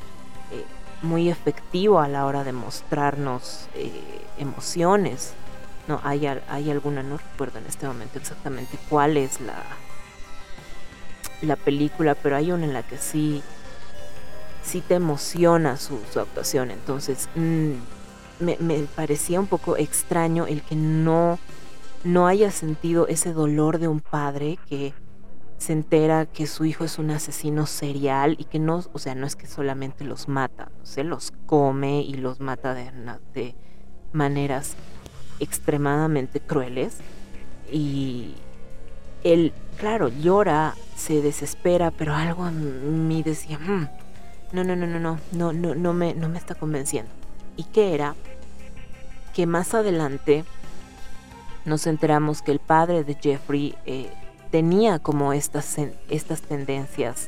eh, muy efectivo a la hora de mostrarnos eh, emociones. No, hay, hay alguna, no recuerdo en este momento exactamente cuál es la, la película, pero hay una en la que sí, sí te emociona su, su actuación. Entonces, mmm, me, me, parecía un poco extraño el que no, no haya sentido ese dolor de un padre que se entera que su hijo es un asesino serial y que no, o sea, no es que solamente los mata, se los come y los mata de, maneras extremadamente crueles y él, claro, llora, se desespera, pero algo en mí decía, mmm, no, no, no, no, no, no, no, no me, no me está convenciendo. ¿Y qué era? Que más adelante nos enteramos que el padre de Jeffrey eh, tenía como estas, estas tendencias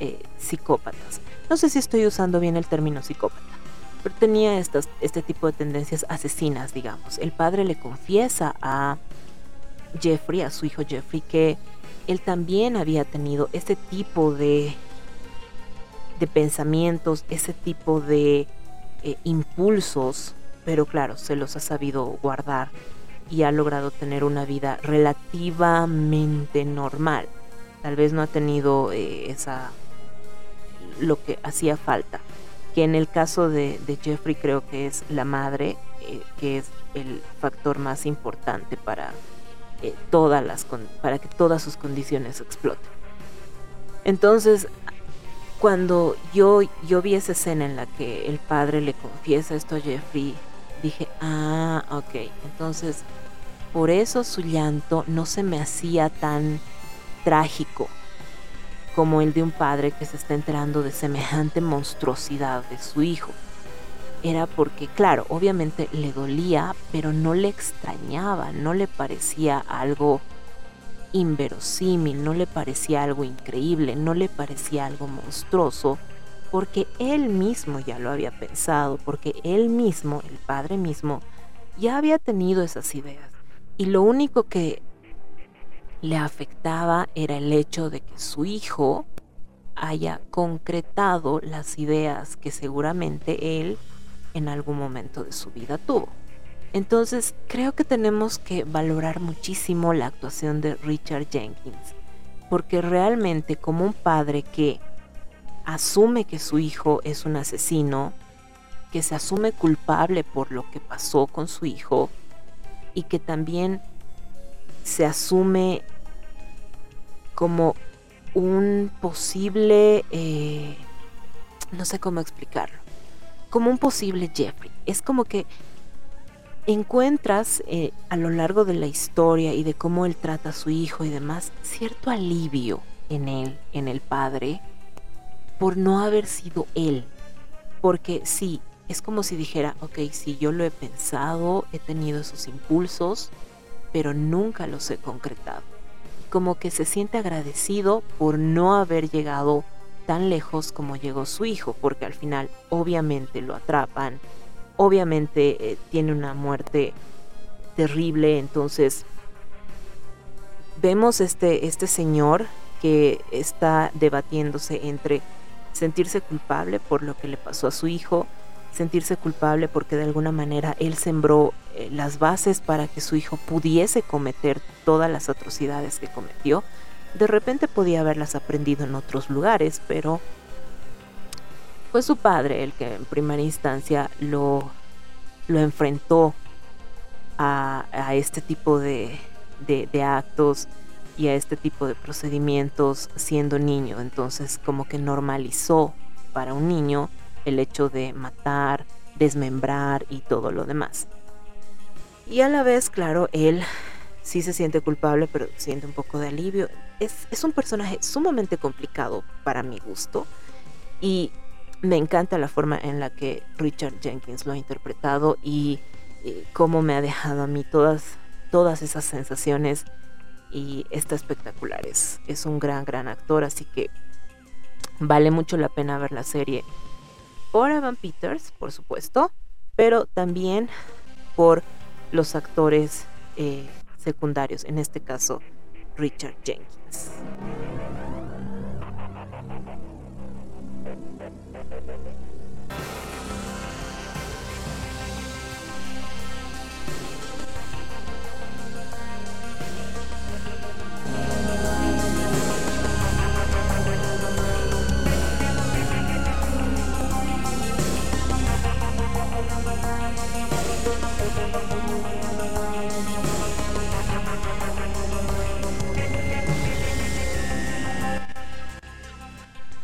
eh, psicópatas. No sé si estoy usando bien el término psicópata, pero tenía estas, este tipo de tendencias asesinas, digamos. El padre le confiesa a Jeffrey, a su hijo Jeffrey, que él también había tenido ese tipo de, de pensamientos, ese tipo de eh, impulsos, pero claro, se los ha sabido guardar y ha logrado tener una vida relativamente normal. Tal vez no ha tenido eh, esa lo que hacía falta. Que en el caso de, Jeffrey creo que es la madre, eh, que es el factor más importante para eh, todas las para que todas sus condiciones exploten. Entonces, cuando yo, yo vi esa escena en la que el padre le confiesa esto a Jeffrey, dije, ah, ok, entonces por eso su llanto no se me hacía tan trágico como el de un padre que se está enterando de semejante monstruosidad de su hijo. Era porque, claro, obviamente le dolía, pero no le extrañaba, no le parecía algo inverosímil, no le parecía algo increíble, no le parecía algo monstruoso, porque él mismo ya lo había pensado, porque él mismo, el padre mismo, ya había tenido esas ideas. Y lo único que le afectaba era el hecho de que su hijo haya concretado las ideas que seguramente él en algún momento de su vida tuvo. Entonces creo que tenemos que valorar muchísimo la actuación de Richard Jenkins, porque realmente como un padre que asume que su hijo es un asesino, que se asume culpable por lo que pasó con su hijo y que también se asume como un posible, eh, no sé cómo explicarlo, como un posible Jeffrey. Es como que encuentras eh, a lo largo de la historia y de cómo él trata a su hijo y demás, cierto alivio en él, en el padre, por no haber sido él. Porque sí, es como si dijera, ok, sí, yo lo he pensado, he tenido esos impulsos, pero nunca los he concretado. Como que se siente agradecido por no haber llegado tan lejos como llegó su hijo, porque al final obviamente lo atrapan, obviamente eh, tiene una muerte terrible, entonces vemos este, este señor que está debatiéndose entre sentirse culpable por lo que le pasó a su hijo, sentirse culpable porque de alguna manera él sembró eh, las bases para que su hijo pudiese cometer todas las atrocidades que cometió. De repente podía haberlas aprendido en otros lugares, pero fue su padre el que en primera instancia lo, lo enfrentó a, a este tipo de, de, de actos y a este tipo de procedimientos siendo niño. Entonces como que normalizó para un niño el hecho de matar, desmembrar y todo lo demás. Y a la vez, claro, él sí se siente culpable, pero siente un poco de alivio. Es, es un personaje sumamente complicado para mi gusto y me encanta la forma en la que Richard Jenkins lo ha interpretado y, y cómo me ha dejado a mí todas, todas esas sensaciones y está espectacular. Es, es un gran, gran actor, así que Vale mucho la pena ver la serie por Evan Peters, por supuesto, pero también por los actores eh, secundarios, en este caso Richard Jenkins.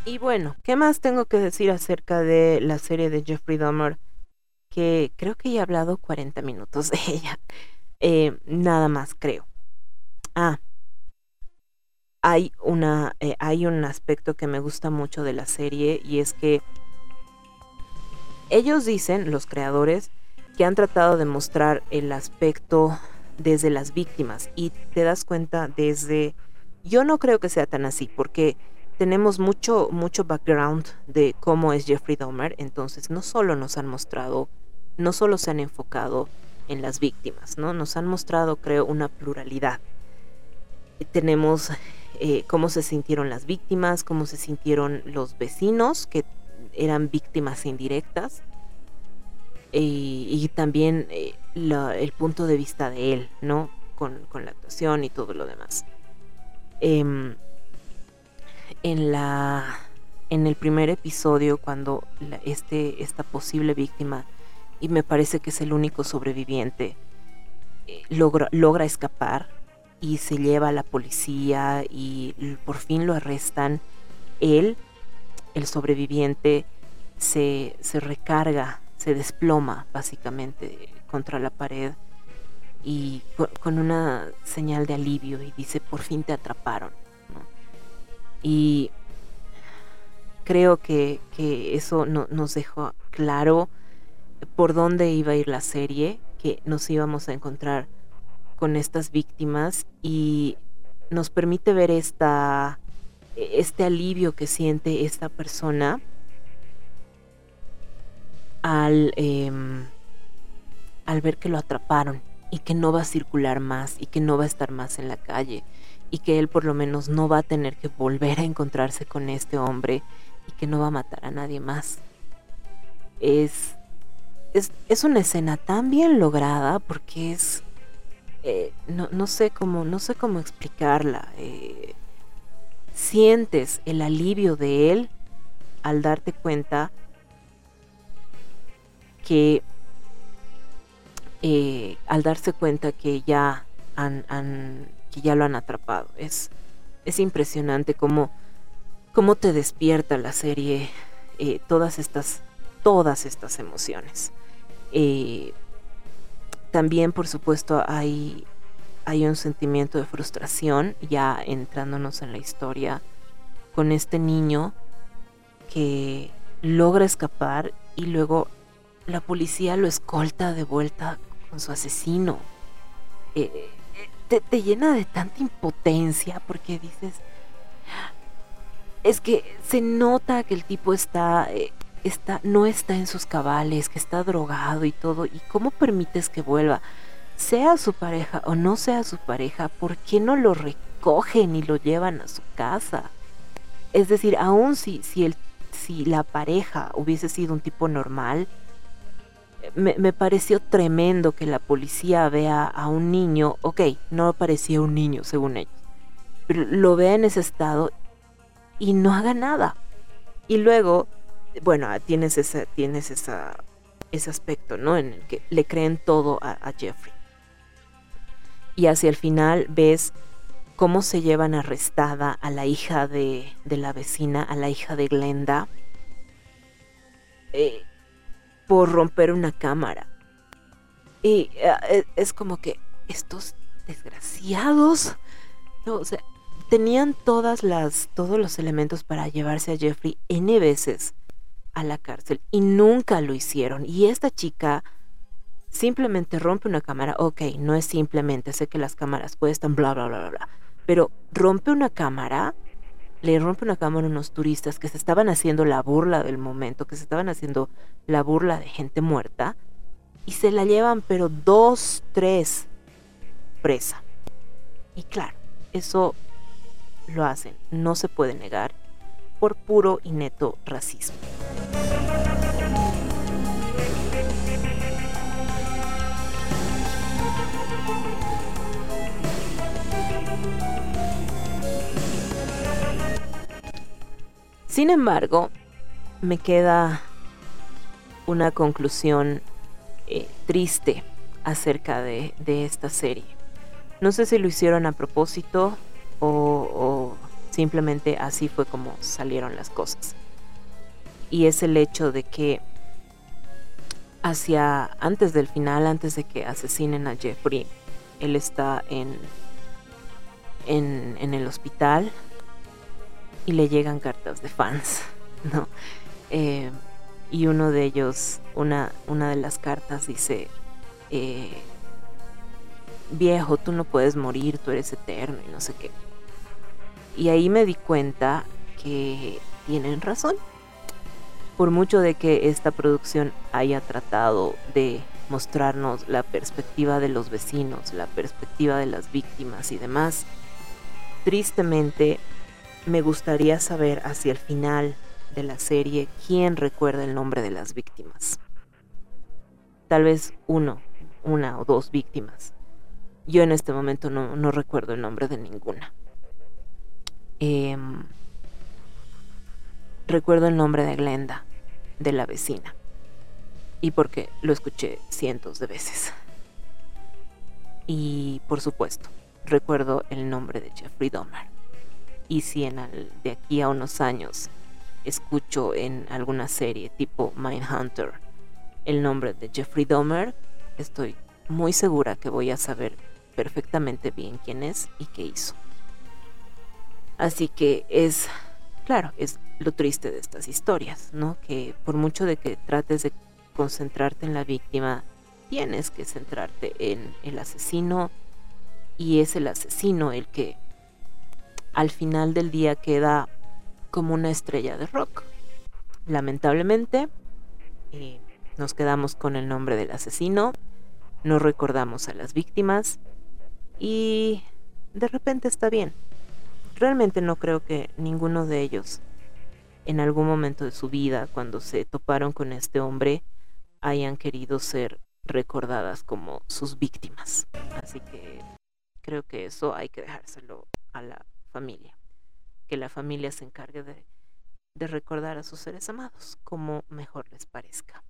Y bueno, ¿qué más tengo que decir acerca de la serie de Jeffrey Dahmer? Que creo que ya he hablado 40 minutos de ella. Eh, nada más, creo. Ah, hay, una, eh, hay un aspecto que me gusta mucho de la serie y es que ellos dicen, los creadores, que han tratado de mostrar el aspecto desde las víctimas y te das cuenta desde... Yo no creo que sea tan así porque tenemos mucho, mucho background de cómo es Jeffrey Dahmer, entonces no solo nos han mostrado, no solo se han enfocado en las víctimas, ¿no? Nos han mostrado, creo, una pluralidad. Tenemos eh, cómo se sintieron las víctimas, cómo se sintieron los vecinos, que eran víctimas indirectas, y también eh, el punto de vista de él, ¿no? Con, con la actuación y todo lo demás. En la en el primer episodio cuando este esta posible víctima y me parece que es el único sobreviviente eh, logra, logra escapar y se lleva a la policía y por fin lo arrestan él el sobreviviente se, se recarga se desploma básicamente contra la pared y con una señal de alivio y dice por fin te atraparon y creo que, eso nos dejó claro por dónde iba a ir la serie, que nos íbamos a encontrar con estas víctimas y nos permite ver esta, este alivio que siente esta persona al, em, al ver que lo atraparon y que no va a circular más y que no va a estar más en la calle y que él por lo menos no va a tener que volver a encontrarse con este hombre y que no va a matar a nadie más. Es, es, una escena tan bien lograda porque es... Eh, no, sé cómo, no sé cómo explicarla. Eh, sientes el alivio de él al darte cuenta que eh, al darse cuenta que ya han, que ya lo han atrapado. Es, es impresionante cómo, cómo te despierta la serie eh, todas estas todas estas emociones. Eh, también, por supuesto, hay, hay un sentimiento de frustración, ya entrándonos en la historia, con este niño que logra escapar y luego la policía lo escolta de vuelta con su asesino. Eh, te, llena de tanta impotencia porque dices, es que se nota que el tipo está, eh, está, no está en sus cabales, que está drogado y todo, y cómo permites que vuelva, sea su pareja o no sea su pareja, ¿por qué no lo recogen y lo llevan a su casa? Es decir, aún si, si, el, si la pareja hubiese sido un tipo normal, me, pareció tremendo que la policía vea a un niño, ok, no parecía un niño según ellos, pero lo vea en ese estado y no haga nada. Y luego, bueno, tienes, ese, tienes esa, ese aspecto, ¿no? En el que le creen todo a, Jeffrey. Y hacia el final ves cómo se llevan arrestada a la hija de, de la vecina, a la hija de Glenda. Eh, por romper una cámara. Y eh, e, es como que estos desgraciados, o sea, tenían todas las, todos los elementos para llevarse a Jeffrey N veces a la cárcel y nunca lo hicieron. Y esta chica simplemente rompe una cámara, ok, no es simplemente, sé que las cámaras cuestan, bla, bla, bla, bla, bla, pero rompe una cámara le rompe una cámara a unos turistas que se estaban haciendo la burla del momento, que se estaban haciendo la burla de gente muerta, y se la llevan, pero dos, tres presa. Y claro, eso lo hacen, no se puede negar, por puro y neto racismo. Sin embargo, me queda una conclusión eh, triste acerca de, de, esta serie. No sé si lo hicieron a propósito o, simplemente así fue como salieron las cosas. Y es el hecho de que hacia antes del final, antes de que asesinen a Jeffrey, él está en, en el hospital y le llegan cartas de fans, ¿no? Eh, y uno de ellos, una, una de las cartas dice, eh, viejo, tú no puedes morir, tú eres eterno y no sé qué. Y ahí me di cuenta que tienen razón. Por mucho de que esta producción haya tratado de mostrarnos la perspectiva de los vecinos, la perspectiva de las víctimas y demás, tristemente me gustaría saber hacia el final de la serie quién recuerda el nombre de las víctimas. Tal vez uno, una o dos víctimas. Yo en este momento no, recuerdo el nombre de ninguna. Eh, recuerdo el nombre de Glenda, de la vecina. Y porque lo escuché cientos de veces. Y por supuesto, recuerdo el nombre de Jeffrey Dahmer y si en de aquí a unos años escucho en alguna serie tipo Mindhunter el nombre de Jeffrey Dahmer, estoy muy segura que voy a saber perfectamente bien quién es y qué hizo. Así que es, claro, es lo triste de estas historias, ¿no? Que por mucho de que trates de concentrarte en la víctima, tienes que centrarte en el asesino y es el asesino el que al final del día queda como una estrella de rock. Lamentablemente, eh, nos quedamos con el nombre del asesino, no recordamos a las víctimas y de repente está bien. Realmente no creo que ninguno de ellos en algún momento de su vida, cuando se toparon con este hombre, hayan querido ser recordadas como sus víctimas. Así que creo que eso hay que dejárselo a la familia. Que la familia se encargue de, recordar a sus seres amados como mejor les parezca.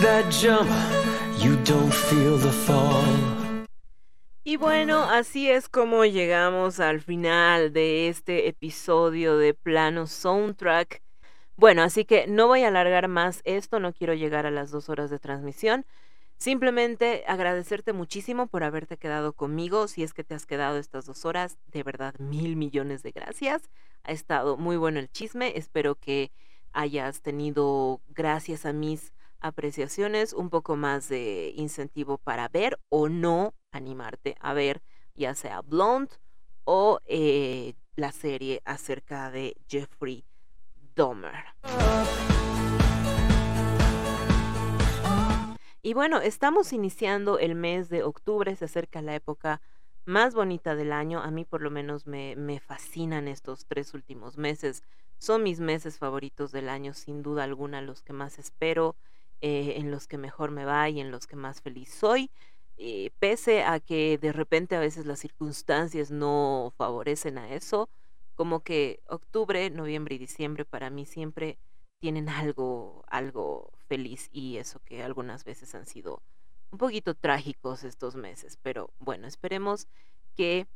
That jump, you don't feel the fall. Y bueno, así es como llegamos al final de este episodio de Plano Soundtrack. Bueno, así que no voy a alargar más esto, no quiero llegar a las dos horas de transmisión. Simplemente agradecerte muchísimo por haberte quedado conmigo. Si es que te has quedado estas dos horas, de verdad, mil millones de gracias. Ha estado muy bueno el chisme. Espero que hayas tenido, gracias a mis apreciaciones, un poco más de incentivo para ver o no animarte a ver, ya sea Blonde o eh, la serie acerca de Jeffrey Dahmer. Y bueno, estamos iniciando el mes de octubre, se acerca la época más bonita del año. A mí por lo menos me, me fascinan estos tres últimos meses. Son mis meses favoritos del año, sin duda alguna, los que más espero, eh, en los que mejor me va y en los que más feliz soy. Eh, pese a que de repente a veces las circunstancias no favorecen a eso, como que octubre, noviembre y diciembre para mí siempre tienen algo, algo feliz y eso que algunas veces han sido un poquito trágicos estos meses, pero bueno, esperemos que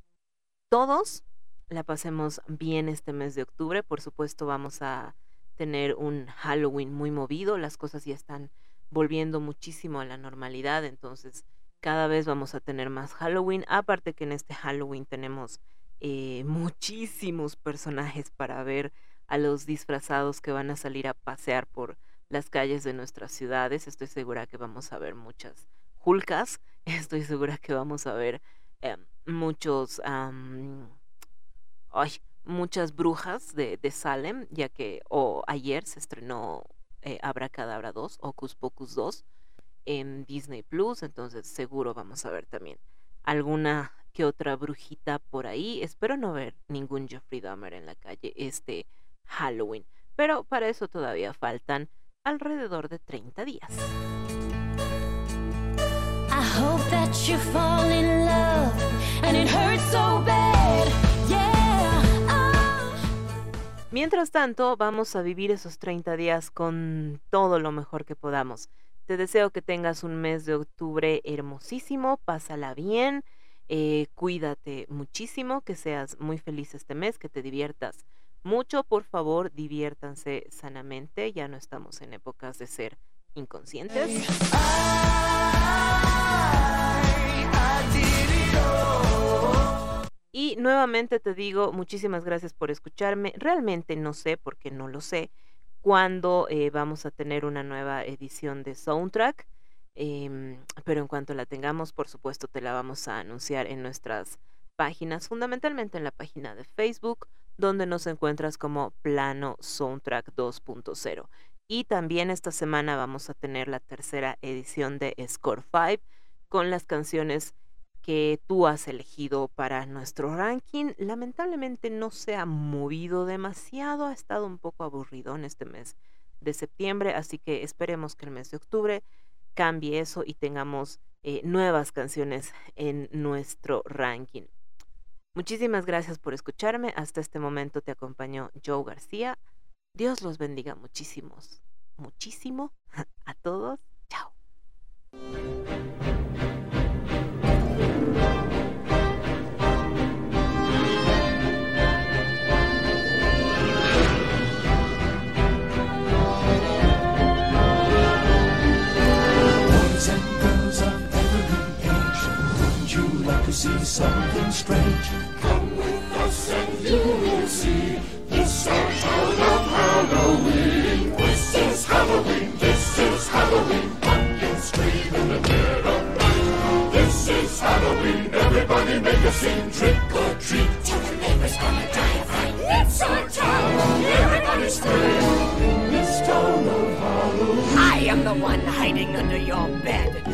todos la pasemos bien este mes de octubre. Por supuesto, vamos a tener un Halloween muy movido. Las cosas ya están volviendo muchísimo a la normalidad, entonces cada vez vamos a tener más Halloween. Aparte que en este Halloween tenemos eh, muchísimos personajes para ver a los disfrazados que van a salir a pasear por las calles de nuestras ciudades. Estoy segura que vamos a ver muchas julcas. Estoy segura que vamos a ver eh, muchos ay, muchas brujas de, de, Salem, ya que o ayer se estrenó eh, Abracadabra 2, Ocus Pocus 2 en Disney Plus, entonces seguro vamos a ver también alguna que otra brujita por ahí. Espero no ver ningún Jeffrey Dahmer en la calle este Halloween, pero para eso todavía faltan alrededor de 30 días. Mientras tanto, vamos a vivir esos 30 días con todo lo mejor que podamos. Te deseo que tengas un mes de octubre hermosísimo, pásala bien, eh, cuídate muchísimo, que seas muy feliz este mes, que te diviertas mucho. Por favor, diviértanse sanamente, ya no estamos en épocas de ser inconscientes. Y nuevamente te digo, muchísimas gracias por escucharme. Realmente no sé, porque no lo sé, cuándo eh, vamos a tener una nueva edición de Soundtrack. Em, pero en cuanto la tengamos, por supuesto, te la vamos a anunciar en nuestras páginas, fundamentalmente en la página de Facebook, donde nos encuentras como Plano Soundtrack 2.0. Y también esta semana vamos a tener la tercera edición de Score 5 con las canciones que tú has elegido para nuestro ranking. Lamentablemente no se ha movido demasiado, ha estado un poco aburrido en este mes de septiembre, así que esperemos que el mes de octubre cambie eso y tengamos eh, nuevas canciones en nuestro ranking. Muchísimas gracias por escucharme. Hasta este momento te acompañó Joe García. Dios los bendiga muchísimos, muchísimo a todos. Chao. Strange. Come with us and you will see. It's our town of Halloween. This is Halloween, this is Halloween. Pumpkins scream in the dead of night. This is Halloween, everybody make a scene. Trick or treat, tell the neighbors gonna die of fright. It's our town, everybody scream. In this town of Halloween. I am the one hiding under your bed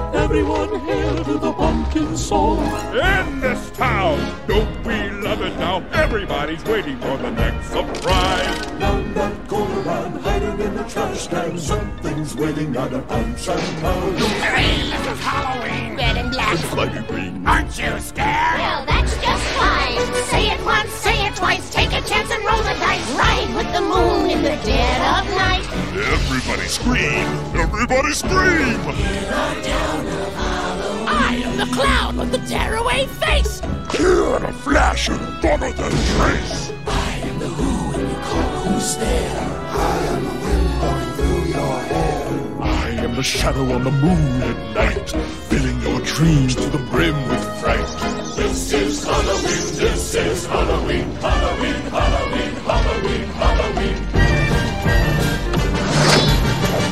Everyone hail to the pumpkin song. In this town, don't we love it now? Everybody's waiting for the next surprise. Round that corner and hiding in the trash can, something's waiting at a punch and pound. Hooray, this is Halloween. Red and black. It's slightly green. Aren't you scared? Well, that's just fine. Say it once, say it twice, take a chance and roll the dice. Ride with the moon in the dead of night. Everybody scream! Everybody scream! I am the clown with the tearaway face. Here in a flash and gonna the trace. I am the who and you call who's there. I am the wind blowing through your hair. I am the shadow on the moon at night, filling your dreams to the brim with fright. This is Halloween, this is Halloween, Halloween, Halloween, Halloween, Halloween.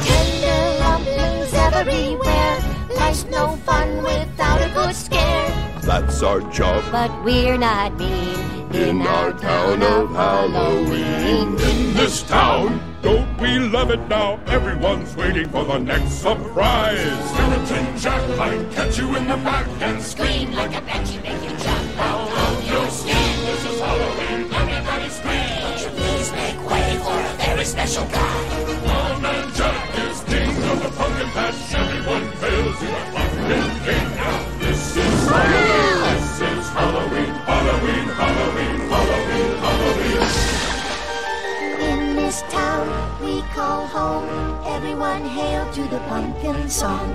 Tender rumblings everywhere. Life's no fun without a good scare. That's our job But we're not mean in our town of Halloween. In this town, don't we love it now? Everyone's waiting for the next surprise. Skeleton Jack might catch you in the back and Scream like a banshee, make you jump out Halloween, everybody scream. Won't you please make way for a very special guy? Old Man Jack is king of the pumpkin patch. Everyone hails to the pumpkin king. Now this is Halloween, this is Halloween, Halloween, Halloween, Halloween, Halloween. In this town we call home. Everyone hail to the pumpkin song.